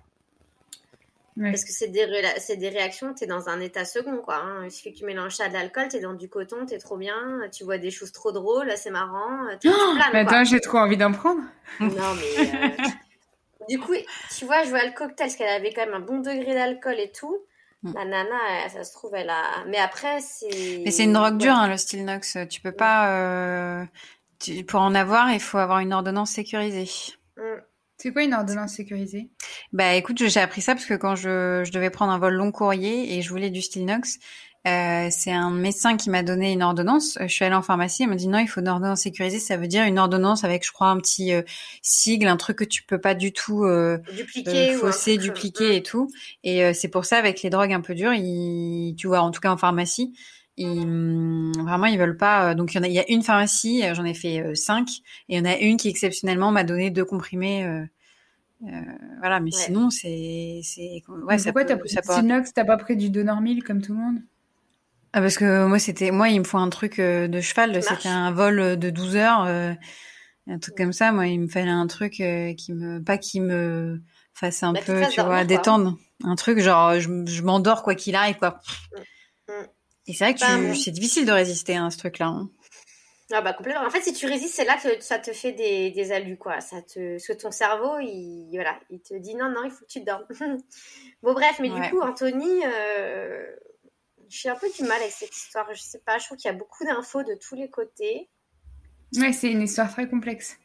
Parce que c'est des, c'est des réactions, t'es dans un état second, quoi. Hein. Il suffit que tu mélanges ça de l'alcool, t'es dans du coton, t'es trop bien, tu vois des choses trop drôles, c'est marrant. oh, mais attends, j'ai trop envie d'en prendre. Non, mais. Euh, Du coup, tu vois, je vois le cocktail, parce qu'elle avait quand même un bon degré d'alcool et tout. Mm. La nana, elle- ça se trouve, elle a. Mais après, c'est. Mais c'est une drogue dure, hein, le Stilnox. Tu peux pas. euh, tu- pour en avoir, il faut avoir une ordonnance sécurisée. Mm. C'est quoi une ordonnance sécurisée? Bah écoute, j'ai appris ça parce que quand je, je devais prendre un vol long courrier et je voulais du Stilnox, euh, c'est un médecin qui m'a donné une ordonnance. Euh, Je suis allée en pharmacie, il m'a dit non, il faut une ordonnance sécurisée. Ça veut dire une ordonnance avec, je crois, un petit euh, sigle, un truc que tu peux pas du tout euh, Dupliqué euh, ou. fausser, dupliquer et tout. Et euh, c'est pour ça avec les drogues un peu dures, ils, tu vois, en tout cas en pharmacie, ils, hum, vraiment ils veulent pas. euh, Donc il y en a, il y a une pharmacie, euh, j'en ai fait euh, cinq, et il y en a une qui exceptionnellement m'a donné deux comprimés. euh, euh, voilà, mais Ouais. sinon c'est c'est ouais ça Pourquoi t'as pris ça Stilnox, t'as pas pris du Donormil comme tout le monde? Ah, parce que moi c'était moi il me faut un truc euh, de cheval, c'était un vol de 12 heures, euh, un truc comme ça. Moi il me fallait un truc euh, qui me pas qui me fasse un Bah, peu tu vois dormir, quoi. détendre, un truc genre je, je m'endors quoi qu'il arrive quoi. Mm. Et c'est vrai que Bah, c'est difficile de résister à ce truc-là. hein. Ah bah complètement. En fait, si tu résistes, c'est là que ça te fait des, des alus, quoi. Ça te... Parce que ton cerveau, il, voilà, il te dit non, non, il faut que tu dormes. bon, bref, mais Ouais. du coup, Anthony, euh, j'ai un peu du mal avec cette histoire. Je sais pas, je trouve qu'il y a beaucoup d'infos de tous les côtés. Ouais, c'est une histoire très complexe.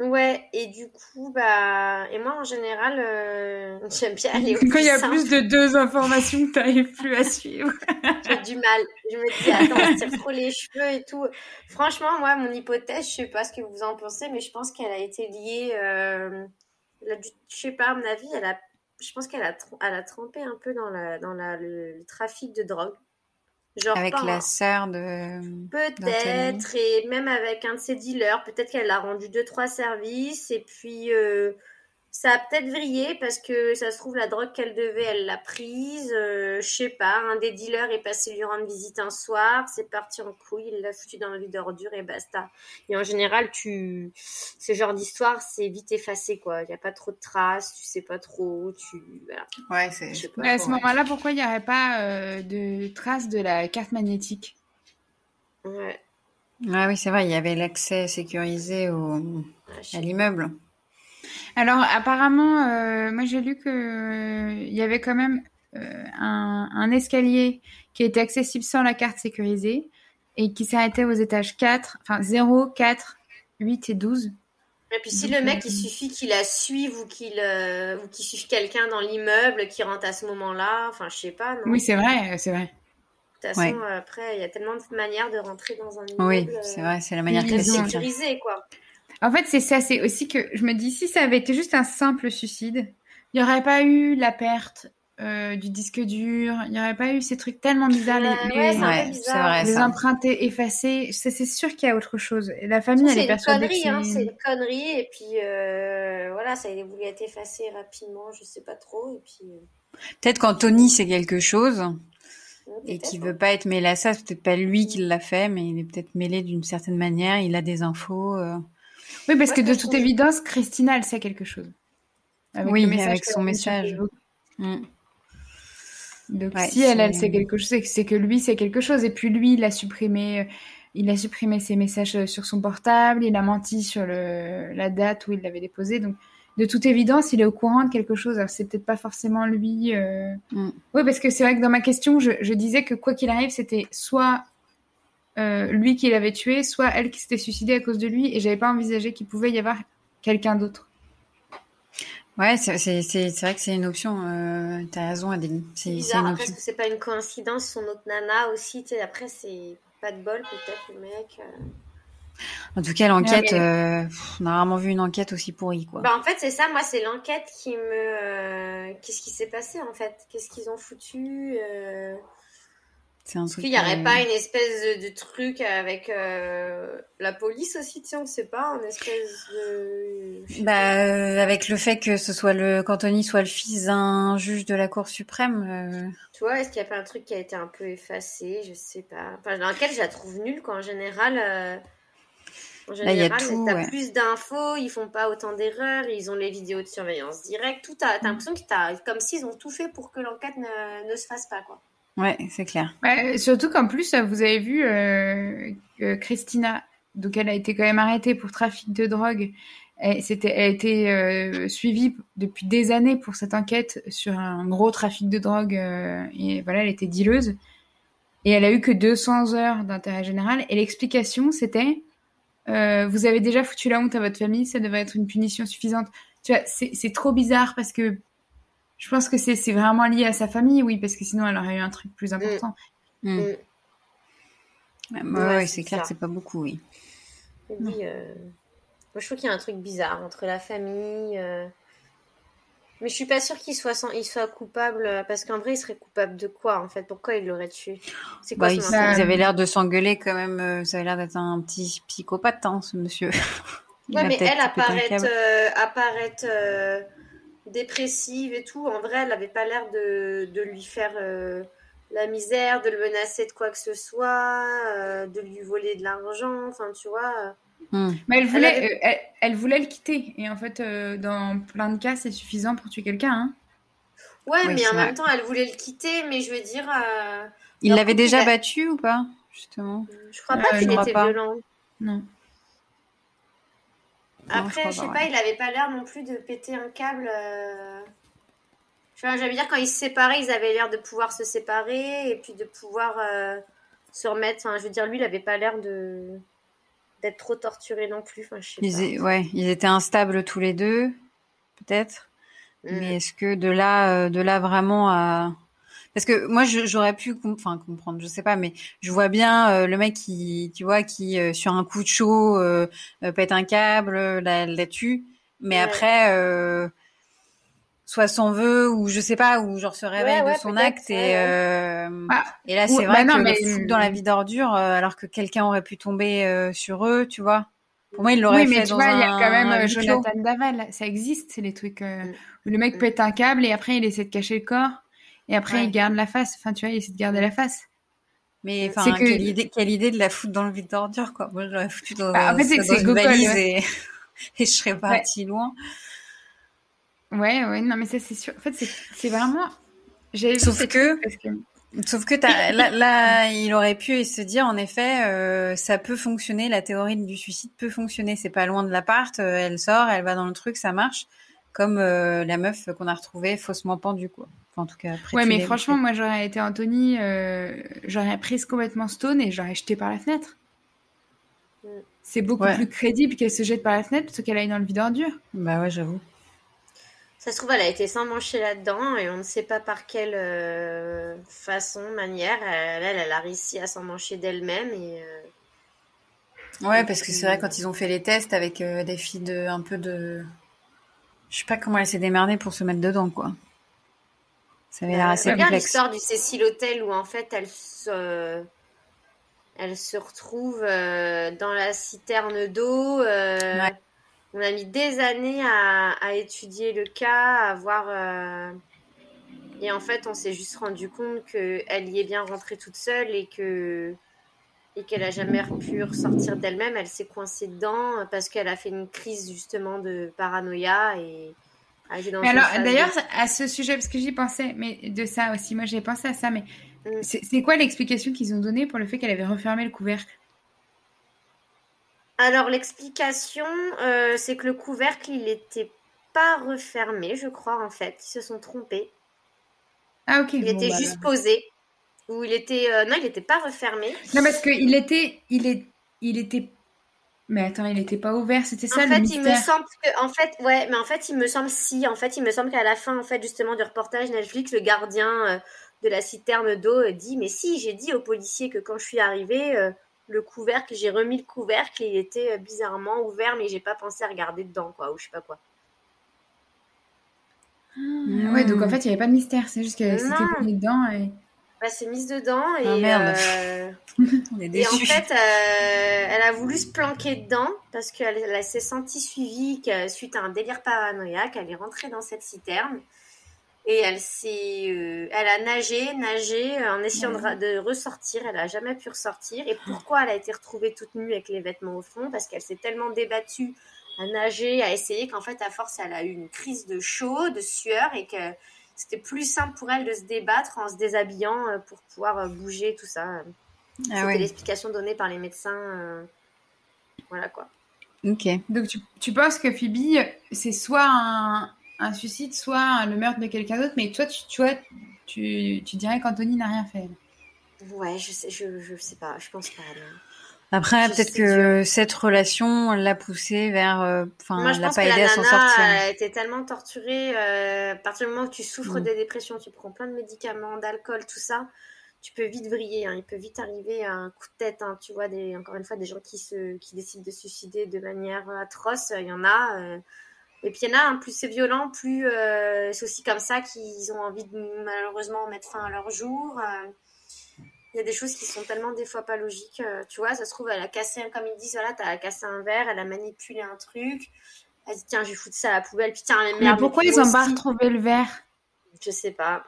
Ouais, et du coup, bah. Et moi, en général, euh, j'aime bien aller au Quand il y a simple. plus de deux informations que t'arrives plus à suivre. J'ai du mal. Je me dis, attends, on tire trop les cheveux et tout. Franchement, moi, mon hypothèse, je sais pas ce que vous en pensez, mais je pense qu'elle a été liée. Euh, elle a dû- je sais pas, à mon avis, elle a, je pense qu'elle a, elle a trempé un peu dans, la, dans la, le, le trafic de drogue. Genre, Avec pas la sœur de. Peut-être, et même avec un de ses dealers, peut-être qu'elle a rendu deux, trois services, et puis euh, ça a peut-être vrillé parce que ça se trouve, la drogue qu'elle devait, elle l'a prise. euh, je sais pas, un des dealers est passé lui rendre visite un soir, c'est parti en couille, il l'a foutu dans le vide d'ordure et basta. Et en général, tu, ce genre d'histoire, c'est vite effacé, quoi. Il n'y a pas trop de traces, tu sais pas trop, tu, voilà. Ouais, c'est. À ce moment-là, pourquoi il n'y aurait pas euh, de traces de la carte magnétique? Ouais. Ah oui, c'est vrai, il y avait l'accès sécurisé au à l'immeuble. Alors apparemment, euh, moi j'ai lu que euh, il y avait quand même euh, un, un escalier qui était accessible sans la carte sécurisée et qui s'arrêtait aux étages 4, enfin 0, 4, 8 et 12. Et puis si le mec, il suffit qu'il la suive ou qu'il euh, ou qu'il suive quelqu'un dans l'immeuble qui rentre à ce moment-là, enfin je sais pas, non? Oui, c'est vrai, c'est vrai. De toute façon, Ouais. après, il y a tellement de manières de rentrer dans un immeuble. Oui, c'est vrai, c'est la manière classique. sécurisé, quoi. En fait, c'est ça, c'est aussi que je me dis si ça avait été juste un simple suicide, il n'y aurait pas eu la perte euh, du disque dur, il n'y aurait pas eu ces trucs tellement bizarres, les, Ouais, les- ouais, c'est c'est bizarre. vrai. empreintes effacées. C'est c'est sûr qu'il y a autre chose. Et la famille, elle C'est est une persuadée connerie, que hein, c'est- c'est une connerie. Et puis, euh, voilà, ça a voulu être effacé rapidement, je sais pas trop. Et puis, euh, Peut-être qu'Anthony c'est quelque chose et qu'il hein. veut pas être mêlé à ça, c'est peut-être pas lui qui l'a fait, mais il est peut-être mêlé d'une certaine manière, il a des infos. Oui, parce que de toute évidence, Christina, elle sait quelque chose. Oui, le message avec son message. Mm. Donc Ouais, si elle, elle sait quelque chose, c'est que- lui sait quelque chose. Et puis lui, il a supprimé, euh, il a supprimé ses messages euh, sur son portable, il a menti sur le, la date où il l'avait déposé. Donc de toute évidence, il est au courant de quelque chose. Alors c'est peut-être pas forcément lui. euh, Mm. Oui, parce que c'est vrai que dans ma question, je, je disais que quoi qu'il arrive, c'était soit lui qui l'avait tué, soit elle qui s'était suicidée à cause de lui. Et j'avais pas envisagé qu'il pouvait y avoir quelqu'un d'autre. Ouais, c'est vrai que c'est une option. Euh, T'as raison, Adélie. C'est bizarre. une Après, est-ce que c'est pas une coïncidence Son autre nana aussi, tu sais, après, c'est pas de bol, peut-être, le mec. euh. En tout cas, l'enquête, mais- euh, on a rarement vu une enquête aussi pourrie, quoi. Bah, en fait, c'est ça, moi, c'est l'enquête qui me. euh, Qu'est-ce qui s'est passé, en fait? Qu'est-ce qu'ils ont foutu euh, C'est un Est-ce truc. qu'il n'y aurait euh, pas une espèce de, de truc avec euh, la police aussi, tu sais, on ne sait pas, une espèce de... Bah, euh, avec le fait que ce soit le qu'Anthony soit le fils d'un juge de la Cour suprême, Tu vois, est-ce qu'il n'y a pas un truc qui a été un peu effacé Je sais pas. Enfin, l'enquête, je la trouve nulle, quoi. En général, en Là, il y a général, tout, t'as ouais. plus d'infos, ils font pas autant d'erreurs, ils ont les vidéos de surveillance directe, tout. T'as t'as l'impression que t'as, comme s'ils ont tout fait pour que l'enquête ne, ne se fasse pas, quoi. Ouais, c'est clair. Ouais, surtout qu'en plus, vous avez vu euh, Christina, donc elle a été quand même arrêtée pour trafic de drogue. Elle, a été euh, suivie depuis des années pour cette enquête sur un gros trafic de drogue. euh, et voilà, elle était dealeuse. Et elle a eu que 200 heures d'intérêt général. Et l'explication, c'était euh, Vous avez déjà foutu la honte à votre famille, ça devrait être une punition suffisante. Tu vois, c'est trop bizarre parce que je pense que c'est, c'est vraiment lié à sa famille, oui, parce que sinon elle aurait eu un truc plus important. Mm. Ouais, ouais, Ouais, ouais, c'est clair que c'est pas beaucoup, oui. Euh, Moi, je trouve qu'il y a un truc bizarre entre la famille. euh, Mais je suis pas sûre qu'il soit, sans... il soit coupable. euh, Parce qu'en vrai, il serait coupable de quoi, en fait? Pourquoi il l'aurait tué? C'est quoi Bah, son ils, avaient l'air de s'engueuler quand même. Ça avait l'air d'être un petit psychopathe, hein, ce monsieur. Il Ouais, a mais elle apparaît, euh, apparaît euh, dépressive et tout. En vrai, elle n'avait pas l'air de, de lui faire euh, la misère, de le menacer de quoi que ce soit, euh, de lui voler de l'argent. Enfin, tu vois. Hmm. Mais elle voulait, avait- euh, elle, elle voulait le quitter. Et en fait, euh, dans plein de cas, c'est suffisant pour tuer quelqu'un. Hein. Ouais, Oui, mais en vrai. même temps, elle voulait le quitter. Mais je veux dire, euh, Il l'avait déjà il a- battu ou pas Justement? je crois Euh, pas qu'il était pas. violent. Non. Non, je Après, je sais pas, il avait pas l'air non plus de péter un câble. euh. Dire, quand ils se séparaient, ils avaient l'air de pouvoir se séparer et puis de pouvoir euh, se remettre. Enfin, je veux dire, lui, il avait pas l'air de d'être trop torturé non plus. Enfin, je sais Ils, pas. é- ouais, ils étaient instables tous les deux, peut-être. Mm. Mais est-ce que de là, euh, de là vraiment à... Parce que moi, j'aurais pu com- enfin, comprendre, je sais pas, mais je vois bien euh, le mec qui, tu vois, qui euh, sur un coup de chaud euh, euh, pète un câble, la, la tue, mais Ouais. après, euh, soit s'en veut ou je sais pas, ou genre se réveille ouais, de son acte et euh, Ah, et là c'est vrai bah non, que mais- dans la vie d'ordure euh, alors que quelqu'un aurait pu tomber euh, sur eux, tu vois. Pour moi, il l'aurait Oui, mais fait tu dans vois, un il y a quand même euh. Jonathan Daval. Ça existe, c'est les trucs euh, Mm. où le mec Mm. pète un câble et après il essaie de cacher le corps. Et après, Ouais. il garde la face. Enfin, tu vois, il essaie de garder la face. Mais enfin, que- quelle idée, quelle idée de la foutre dans le vide d'ordure, quoi. Moi, je l'aurais foutu dans, Bah, en fait, dans une valise ouais. et, et je serais partie loin. Ouais, ouais, non, mais ça, c'est sûr. En fait, c'est vraiment. Sauf que- trucs parce que. Sauf que là, il aurait pu se dire, en effet, euh, ça peut fonctionner, la théorie du suicide peut fonctionner. C'est pas loin de l'appart, euh, elle sort, elle va dans le truc, ça marche. Comme euh, la meuf qu'on a retrouvée faussement pendue, quoi. En tout cas, après Ouais, mais franchement, moi, j'aurais été Anthony, euh, j'aurais prise complètement stone et j'aurais jeté par la fenêtre. Mm. C'est beaucoup Ouais. plus crédible qu'elle se jette par la fenêtre plutôt qu'elle aille dans le vide ordure. Bah ouais, j'avoue. Ça se trouve, elle a été sans mancher là-dedans et on ne sait pas par quelle euh, façon, manière. Elle, elle, elle a réussi à s'en mancher d'elle-même et. euh, Ouais, parce que c'est vrai, quand ils ont fait les tests avec euh, des filles de, un peu de... Je sais pas comment elle s'est démerdée pour se mettre dedans, quoi. Ça avait l'air Euh, assez complexe. l'histoire du Cécile Hotel où en fait elle se, elle se retrouve euh, dans la citerne d'eau. euh, Ouais. On a mis des années à, à étudier le cas, à voir. Et en fait, on s'est juste rendu compte qu'elle y est bien rentrée toute seule et que et qu'elle a jamais pu ressortir d'elle-même. Elle s'est coincée dedans parce qu'elle a fait une crise justement de paranoïa et Mais une alors, d'ailleurs, à ce sujet, parce que j'y pensais, mais de ça aussi, moi j'ai pensé à ça, mais Mm. c'est c'est quoi l'explication qu'ils ont donnée pour le fait qu'elle avait refermé le couvercle? Alors l'explication, euh, c'est que le couvercle, il n'était pas refermé, je crois en fait. Ils se sont trompés. Ah, ok. Il bon, était bah, juste posé. Ou il était, euh, non, il n'était pas refermé. Non, parce qu'il était, il est, il était. Mais attends, il était pas ouvert, c'était ça en le fait, mystère. il me semble que, en fait, ouais, mais en fait, il me semble si, en fait, il me semble qu'à la fin, en fait, justement, du reportage Netflix, le gardien euh, de la citerne d'eau euh, dit, mais si, j'ai dit aux policiers que quand je suis arrivée, euh, le couvercle, j'ai remis le couvercle et il était euh, bizarrement ouvert, mais j'ai pas pensé à regarder dedans, quoi, ou je sais pas quoi. Ah, Ouais, donc en fait, il n'y avait pas de mystère, c'est juste que c'était dedans. Et... Elle s'est mise dedans et, Ah, merde. euh, On est et en déçus. fait, euh, elle a voulu se planquer dedans parce qu'elle elle s'est sentie suivie que- suite à un délire paranoïaque. Elle est rentrée dans cette citerne et elle s'est, euh, elle a nagé, nagé en essayant de, ressortir. Elle a jamais pu ressortir. Et pourquoi elle a été retrouvée toute nue avec les vêtements au fond Parce qu'elle s'est tellement débattue à nager, à essayer qu'en fait, à force, elle a eu une crise de chaud, de sueur et que c'était plus simple pour elle de se débattre en se déshabillant euh, pour pouvoir euh, bouger, tout ça. Ah C'était ouais. l'explication donnée par les médecins. euh, Voilà quoi. Ok. Donc tu, tu penses que Phoebe, c'est soit un, un suicide, soit le meurtre de quelqu'un d'autre, mais toi, tu, tu vois, tu, tu dirais qu'Anthony n'a rien fait. Ouais, je sais, je, je sais pas, je pense pas. non. Après, peut-être que cette relation l'a poussé vers. euh, Enfin, je l'a pas que aidé la à s'en sortir. a été tellement torturée. euh, à partir du moment où tu souffres Mm. de dépression, tu prends plein de médicaments, d'alcool, tout ça, tu peux vite vriller. hein. Il peut vite arriver à un coup de tête. hein. Tu vois, des, encore une fois, des gens qui, se, qui décident de se suicider de manière atroce, il y en a. euh. Et puis il y en a, hein, plus c'est violent, plus euh, c'est aussi comme ça qu'ils ont envie de malheureusement mettre fin à leur jour. Il y a des choses qui sont tellement des fois pas logiques. euh, tu vois, ça se trouve, elle a cassé, comme ils disent, voilà, t'as cassé un verre, elle a manipulé un truc. Elle dit, tiens, je vais foutre ça à la poubelle. Puis tiens, mais Mais merde. pourquoi puis ils ont pas retrouvé le verre? Je sais pas.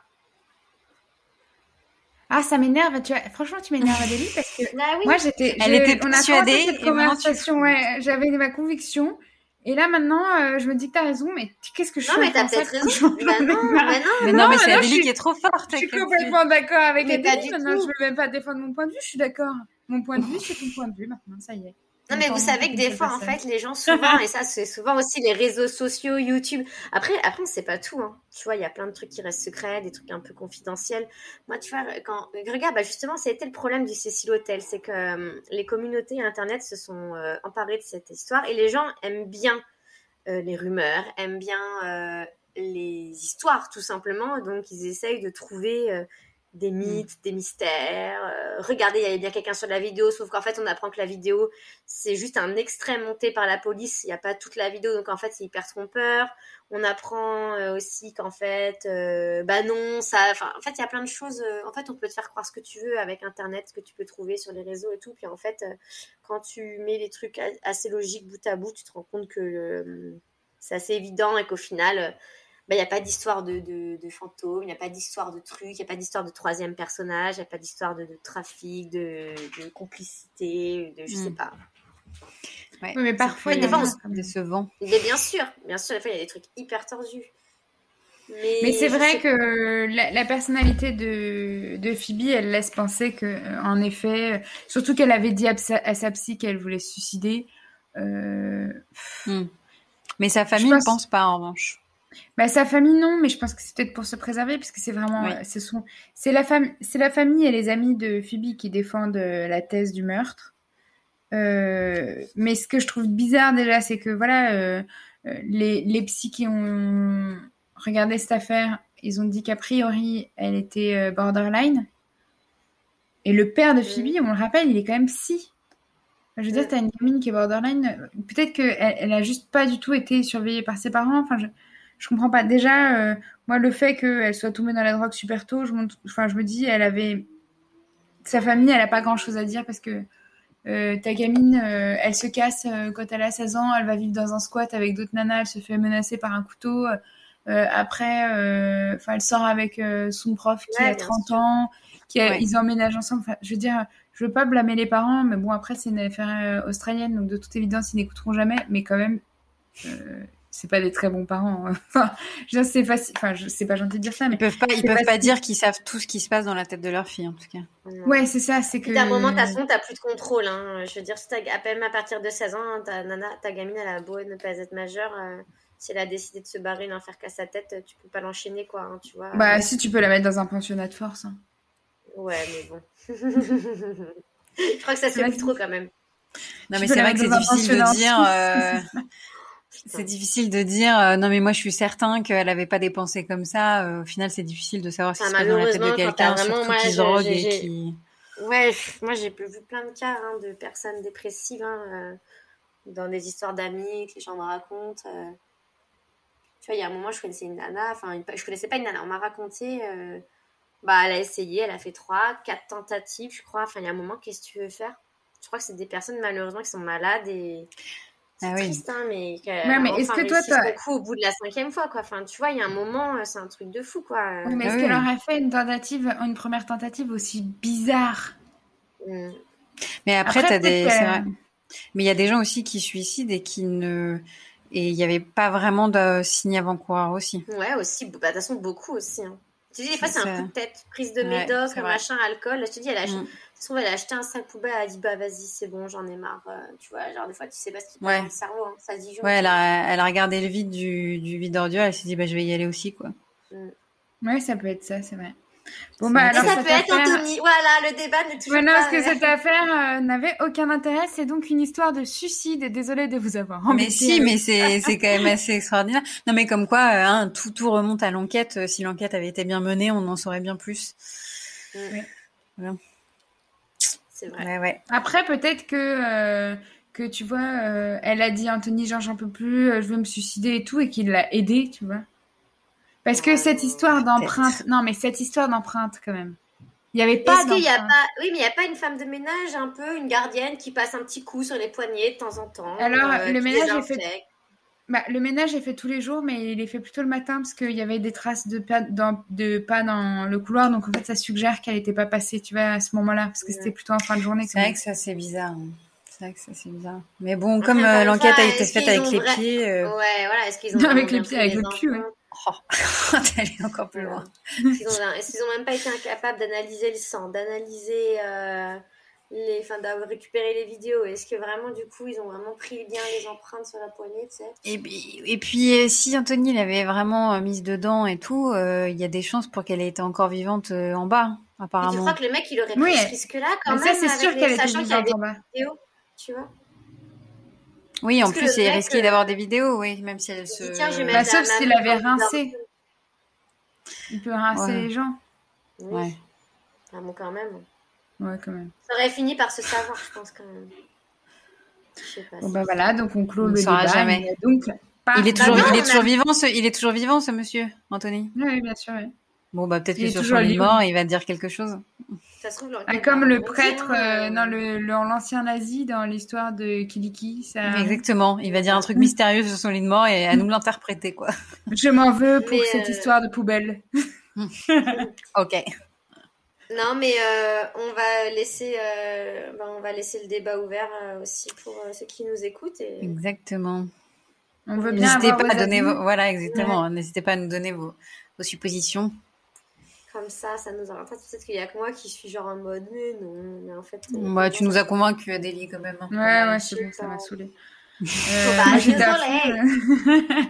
Ah, ça m'énerve. Tu vois, franchement, tu m'énerves, Adélie, parce que Bah oui. moi, j'étais. Elle je- était on a persuadée, cette et tu. Ouais, j'avais ma conviction. Et là, maintenant, euh, je me dis que t'as raison, mais qu'est-ce que je non, fais mais en t'as peut-être raison. je- Bah non, bah non. Mais non, Non, mais c'est mais suis- qui est trop forte. Je suis complètement d'accord avec Mais du Maintenant, je veux même pas défendre mon point de vue. Je suis d'accord. Mon point de vue, c'est ton point de vue maintenant. Ça y est. Non, mais vous savez que des fois, en fait, les gens, souvent, et ça, c'est souvent aussi les réseaux sociaux, YouTube. Après, après on sait pas tout. Hein. Tu vois, il y a plein de trucs qui restent secrets, des trucs un peu confidentiels. Moi, tu vois, quand. Regarde, bah, justement, ça a été le problème du Cecil Hotel. C'est que euh, les communautés Internet se sont euh, emparées de cette histoire et les gens aiment bien euh, les rumeurs, aiment bien les histoires, tout simplement. Donc, ils essayent de trouver. Des mythes, des mystères. Euh, regardez, il y avait bien quelqu'un sur la vidéo, sauf qu'en fait, on apprend que la vidéo, c'est juste un extrait monté par la police. Il n'y a pas toute la vidéo, donc en fait, c'est hyper trompeur. On apprend euh, aussi qu'en fait, euh, bah non, ça. En fait, il y a plein de choses. euh, en fait, on peut te faire croire ce que tu veux avec Internet, ce que tu peux trouver sur les réseaux et tout. Puis en fait, euh, quand tu mets les trucs assez logiques bout à bout, tu te rends compte que euh, c'est assez évident et qu'au final. Bah, il n'y a pas d'histoire de, de, de fantômes, il n'y a pas d'histoire de trucs, il n'y a pas d'histoire de troisième personnage, il n'y a pas d'histoire de, de trafic, de, de complicité, de je sais Mm. pas. Ouais, Oui, mais parfois, des fois, on euh, se- décevant. Mais bien sûr, bien sûr, des fois il y a des trucs hyper tordus. Mais, Mais c'est vrai sais- que la, la personnalité de, de Phoebe, elle laisse penser que, euh, en effet, surtout qu'elle avait dit à, sa- à sa psy qu'elle voulait se suicider. euh, Mais sa famille pense- ne pense pas, en revanche. Bah, sa famille, non, mais je pense que c'est peut-être pour se préserver, parce que c'est vraiment, Oui. euh, ce sont, c'est la c'est la famille et les amis de Phoebe qui défendent euh, la thèse du meurtre. Euh, mais ce que je trouve bizarre déjà, c'est que voilà, les, les psys qui ont regardé cette affaire, ils ont dit qu'a priori, elle était borderline. Et le père de Phoebe, on le rappelle, il est quand même psy. Je veux dire, t'as une gamine qui est borderline, peut-être qu'elle elle a juste pas du tout été surveillée par ses parents. Enfin, je, je comprends pas. Déjà, euh, moi, le fait qu'elle soit tombée dans la drogue super tôt, je, monte- enfin, je me dis, elle avait. Sa famille, elle a pas grand chose à dire parce que euh, ta gamine, euh, elle se casse quand elle a 16 ans, elle va vivre dans un squat avec d'autres nanas, elle se fait menacer par un couteau. Après, enfin, elle sort avec son prof qui Ouais, a bien 30 sûr. ans, qui a- Ouais. ils emménagent ensemble. Enfin, je veux dire, je veux pas blâmer les parents, mais bon, après, c'est une affaire australienne, donc de toute évidence, ils n'écouteront jamais, mais quand même, c'est pas des très bons parents. hein. Enfin, c'est facile, enfin, c'est pas gentil de dire ça, mais Ils peuvent pas, ils peuvent pas dire qu'ils savent tout ce qui se passe dans la tête de leur fille, en tout cas. ouais, c'est ça, c'est que. Puis, à un moment, de toute façon, t'as plus de contrôle. Hein. Je veux dire, si t'as- à peine à partir de 16 ans, ta, nana, ta gamine, elle a beau ne pas être majeure, euh, si elle a décidé de se barrer, d'en faire qu'à sa tête, tu peux pas l'enchaîner, quoi. hein, tu vois. Bah, si tu peux la mettre dans un pensionnat de force. hein. Ouais, mais bon. Je crois que ça se fait plus trop quand même. Non, Tu mais c'est vrai que c'est difficile de dire. euh, C'est difficile de dire euh, non mais moi je suis certain qu'elle avait pas des pensées comme ça. Euh, au final c'est difficile de savoir ce qui Enfin, se passe dans la tête de quelqu'un, qui drogue et qui. Ouais, moi j'ai vu plein de cas hein, de personnes dépressives hein, euh, dans des histoires d'amis que les gens me racontent. Tu vois, il y a un moment, je connaissais une nana, enfin, une- je connaissais pas une nana, on m'a raconté, bah, elle a essayé, elle a fait trois, quatre tentatives, je crois. Enfin, il y a un moment, qu'est-ce que tu veux faire? Je crois que c'est des personnes malheureusement qui sont malades et. C'est Ah oui. triste, hein, mais. Ouais, mais est-ce que toi, t'as- le coup au bout de la cinquième fois, quoi. Enfin, tu vois, il y a un moment, euh, c'est un truc de fou, quoi. Oui, mais Ah est-ce oui. qu'elle aurait fait une tentative, une première tentative aussi bizarre? Mm. Mais après, Après, t'as des. vrai. Mais il y a des gens aussi qui suicident et qui ne. Et il n'y avait pas vraiment de signe avant-coureur aussi. Ouais, aussi. Bah, de toute façon, beaucoup aussi. hein. Tu dis, des fois, c'est un coup de tête. Prise de Ouais, médoc, machin, alcool. Je te dis, elle a, Mm. Se trouve, elle a acheté un sac poubelle, elle a dit, bah, vas-y, c'est bon, j'en ai marre. euh, tu vois, genre, des fois, tu sais pas ce qui passe Ouais. dans le cerveau. hein, ça se dit, Ouais, elle a, elle a regardé le vide du, du vide ordure, elle s'est dit, bah, je vais y aller aussi, quoi. Ouais, ça peut être ça, c'est vrai. Bon, bah, alors, ça peut être affaire- Anthony. Voilà, le débat ne toujours Ouais, non, pas. parce que euh, cette affaire euh, n'avait aucun intérêt. C'est donc une histoire de suicide. Et désolée de vous avoir mais embêté si, avec- mais c'est, c'est quand même assez extraordinaire. Non, mais comme quoi, euh, hein, tout, tout remonte à l'enquête. Si l'enquête avait été bien menée, on en saurait bien plus. C'est vrai. Ouais, ouais. Après, peut-être que, euh, que tu vois, euh, elle a dit Anthony, genre, j'en peux plus, euh, je veux me suicider et tout, et qu'il l'a aidé, tu vois. Parce que Ouais, cette histoire d'empreinte, non, mais cette histoire d'empreinte, quand même. Il n'y avait pas Est-ce qu'il y a pas, oui, mais il n'y a pas une femme de ménage, un peu, une gardienne qui passe un petit coup sur les poignets de temps en temps. Alors, le ménage est fait-. Bah, le ménage est fait tous les jours, mais il est fait plutôt le matin parce qu'il y avait des traces de pas dans, de pas dans le couloir. Donc, en fait, ça suggère qu'elle n'était pas passée, tu vois, à ce moment-là, parce que c'était plutôt en fin de journée. C'est vrai que ça, c'est bizarre. hein. C'est vrai que ça, c'est bizarre. Mais bon, comme euh, une l'enquête a été faite avec les vra- pieds, euh, Ouais, voilà. Est-ce qu'ils ont Avec vraiment les pieds, avec les le cul, ouais. oh, d'aller encore plus loin. Est-ce qu'ils ont, est-ce qu'ils ont même pas été incapables d'analyser le sang, d'analyser euh, les, enfin, d'avoir récupéré les vidéos Est-ce que vraiment, du coup, ils ont vraiment pris bien les empreintes sur la poignée, tu sais? Et puis, et puis, euh, si Anthony l'avait vraiment euh, mise dedans et tout, euh, il y a des chances pour qu'elle ait été encore vivante euh, en bas, Et tu apparemment. crois que le mec, il aurait pris Oui, ce risque-là quand Mais même ça, c'est sûr qu'elle était vivante des en bas. vidéos, tu vois? Oui, en Parce plus, risqué euh, d'avoir des vidéos, oui, même si elle Il se. tiens, Bah, sauf s'il avait rincé. Il peut rincer Ouais. les gens. Oui. Ouais. Ah bon, quand même. Ouais, quand même. Ça aurait fini par se savoir, je pense, quand même. Je sais pas. Bon, bah voilà, donc on clôt On le ne saura débat. jamais. Donc pas- Il est toujours, Bah non, il est a- toujours vivant, ce, il est toujours vivant, ce monsieur, Anthony? Oui, bien sûr. oui. Bon, bah, peut-être que est sur toujours son lit mort, il va dire quelque chose. Ça se trouve, Ah, comme le prêtre euh, euh, dans le le- l'ancien nazi dans l'histoire de Kiliki. Ça... Exactement. Il va dire un truc mystérieux sur son lit de mort et à nous l'interpréter, quoi. Je m'en veux pour Mais, cette euh, histoire de poubelle. Ok. Non, mais euh, on va laisser, euh, ben, on va laisser le débat ouvert euh, aussi pour euh, ceux qui nous écoutent. Et... Exactement. On veut bien N'hésitez pas à donner vos... Voilà, exactement. N'hésitez pas à nous donner vos, vos suppositions. Comme ça, ça nous oriente. Peut-être qu'il y a que moi qui suis genre en mode, mais non, mais en fait. euh, Bah, tu nous as convaincus, Adélie, quand même. hein. Ouais, ouais, je c'est sais bon, ça m'a saoulé. bah, moi, j'étais à désolée.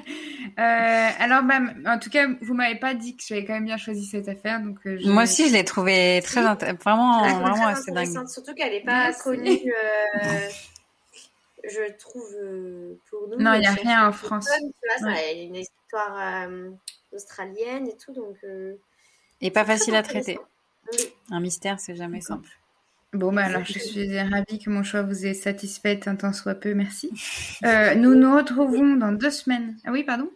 Euh, alors, bah, en tout cas, vous m'avez pas dit que j'avais quand même bien choisi cette affaire, donc euh, je- Moi aussi, je l'ai trouvé très int- vraiment, vraiment très assez dingue. Surtout qu'elle n'est pas Merci. connue, euh, je trouve, euh, pour nous. Non, il y a rien en France. Ouais. il y a une histoire euh, australienne et tout, donc. euh, Et pas facile à traiter. Oui. Un mystère, c'est jamais simple. Bon, bah alors, je suis ravie que mon choix vous ait satisfaite un tant soit peu, merci. Euh, nous nous retrouvons dans deux semaines. Ah oui, pardon?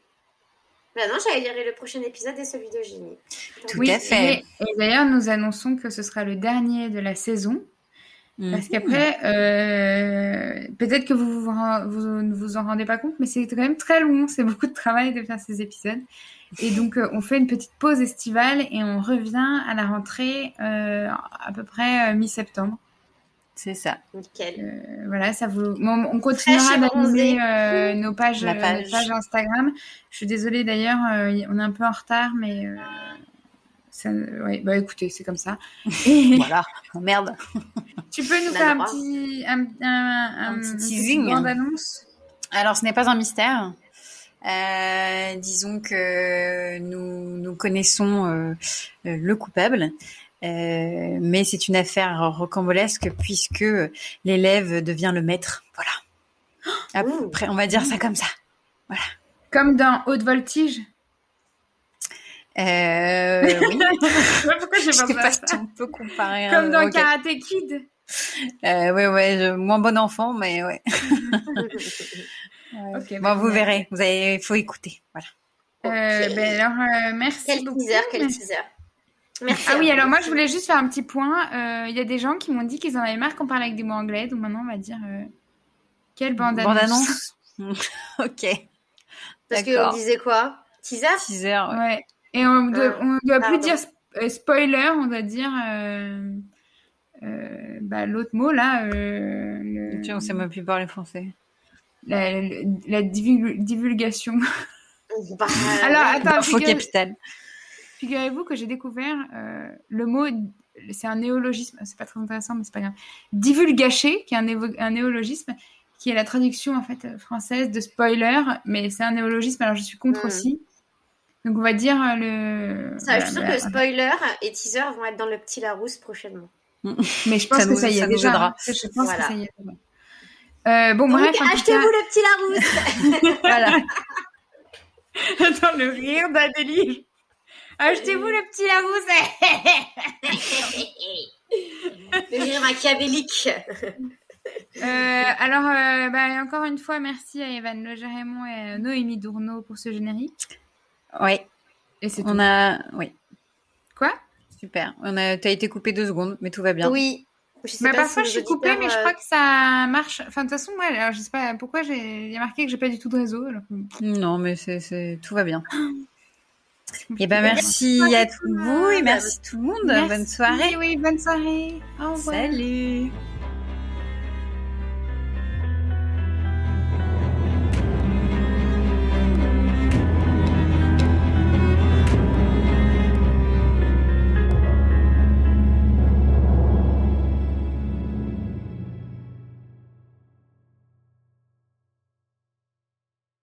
Bah non, j'allais dire le prochain épisode est celui de Génie. Tout Oui, à fait. Et, et d'ailleurs, nous annonçons que ce sera le dernier de la saison. Parce Mhm. qu'après, euh, peut-être que vous, vous vous ne vous en rendez pas compte, mais c'est quand même très long. C'est beaucoup de travail de faire ces épisodes. Et donc, euh, on fait une petite pause estivale et on revient à la rentrée euh, à peu près euh, mi-septembre. C'est ça. Nickel. Euh, voilà, ça vous. bon, on continuera d'animer euh, nos pages, euh, page. pages Instagram. Je suis désolée d'ailleurs, euh, on est un peu en retard, mais euh, ça, ouais, bah écoutez, c'est comme ça. Voilà. Oh, merde. tu peux nous faire un petit, un, un, un, Un petit teasing. petite bande-annonce? Alors, ce n'est pas un mystère. Euh, disons que nous, nous connaissons euh, le coupable, euh, mais c'est une affaire rocambolesque puisque l'élève devient le maître. Voilà. Après, on va dire ça comme ça. Comme dans Haute Voltige? Euh, oui. Pourquoi j'ai pas à si on peut comparer. Comme dans ok. Karate Kid. Euh, ouais, ouais, je- moins bon enfant, mais ouais. Ok, bon, bah, vous ouais. verrez. Vous avez, faut écouter. Voilà. Euh, ben alors, euh, merci Quel beaucoup. teaser, quel teaser. Merci. Ah oui, alors moi je voulais juste faire un petit point. Euh, Il y a des gens qui m'ont dit qu'ils en avaient marre qu'on parle avec des mots anglais, donc maintenant on va dire euh, quelle bande annonce. Bande-annonce. ok. Parce qu'on disait quoi? Teaser? Teaser. ouais. Ouais. Et on doit, Ah, on doit plus dire sp- spoiler, on doit dire euh, euh, bah, l'autre mot là. euh, le- Tu sais, on sait même plus parler français. La, la divulg- divulgation. Bah, Alors attends, Info figure- capitale. Figurez-vous que j'ai découvert euh, le mot, c'est un néologisme, c'est pas très intéressant, mais c'est pas grave. Divulgaché, qui est un, un, néologisme, qui est la traduction en fait française de spoiler, mais c'est un néologisme, alors je suis contre hmm. aussi. Donc on va dire euh, le. Ça, je suis sûre que spoiler et teaser vont être dans le petit Larousse prochainement. mais je pense que ça y est déjà. Je pense que ça y est. Euh, bon, bref. Achetez-vous le petit Larousse. voilà. Attends, le rire d'Adélie. Achetez-vous le petit Larousse. le rire machiavélique. Euh, alors, euh, bah, encore une fois, merci à Evan Le Gérémont et à Noémie Dourneau pour ce générique. Oui. Et c'est On a. Oui. Quoi? Super. On a... T'as été coupé deux secondes, mais tout va bien. Oui. Je bah, parfois, je suis coupée, mais je crois euh, que ça marche. Enfin, de toute façon, moi, alors, je sais pas pourquoi j'ai marqué que j'ai pas du tout de réseau. Non, mais c'est, tout va bien. Et eh ben merci à tous vous et merci tout le monde. Bonne soirée. Oui, bonne soirée. Au revoir. Salut.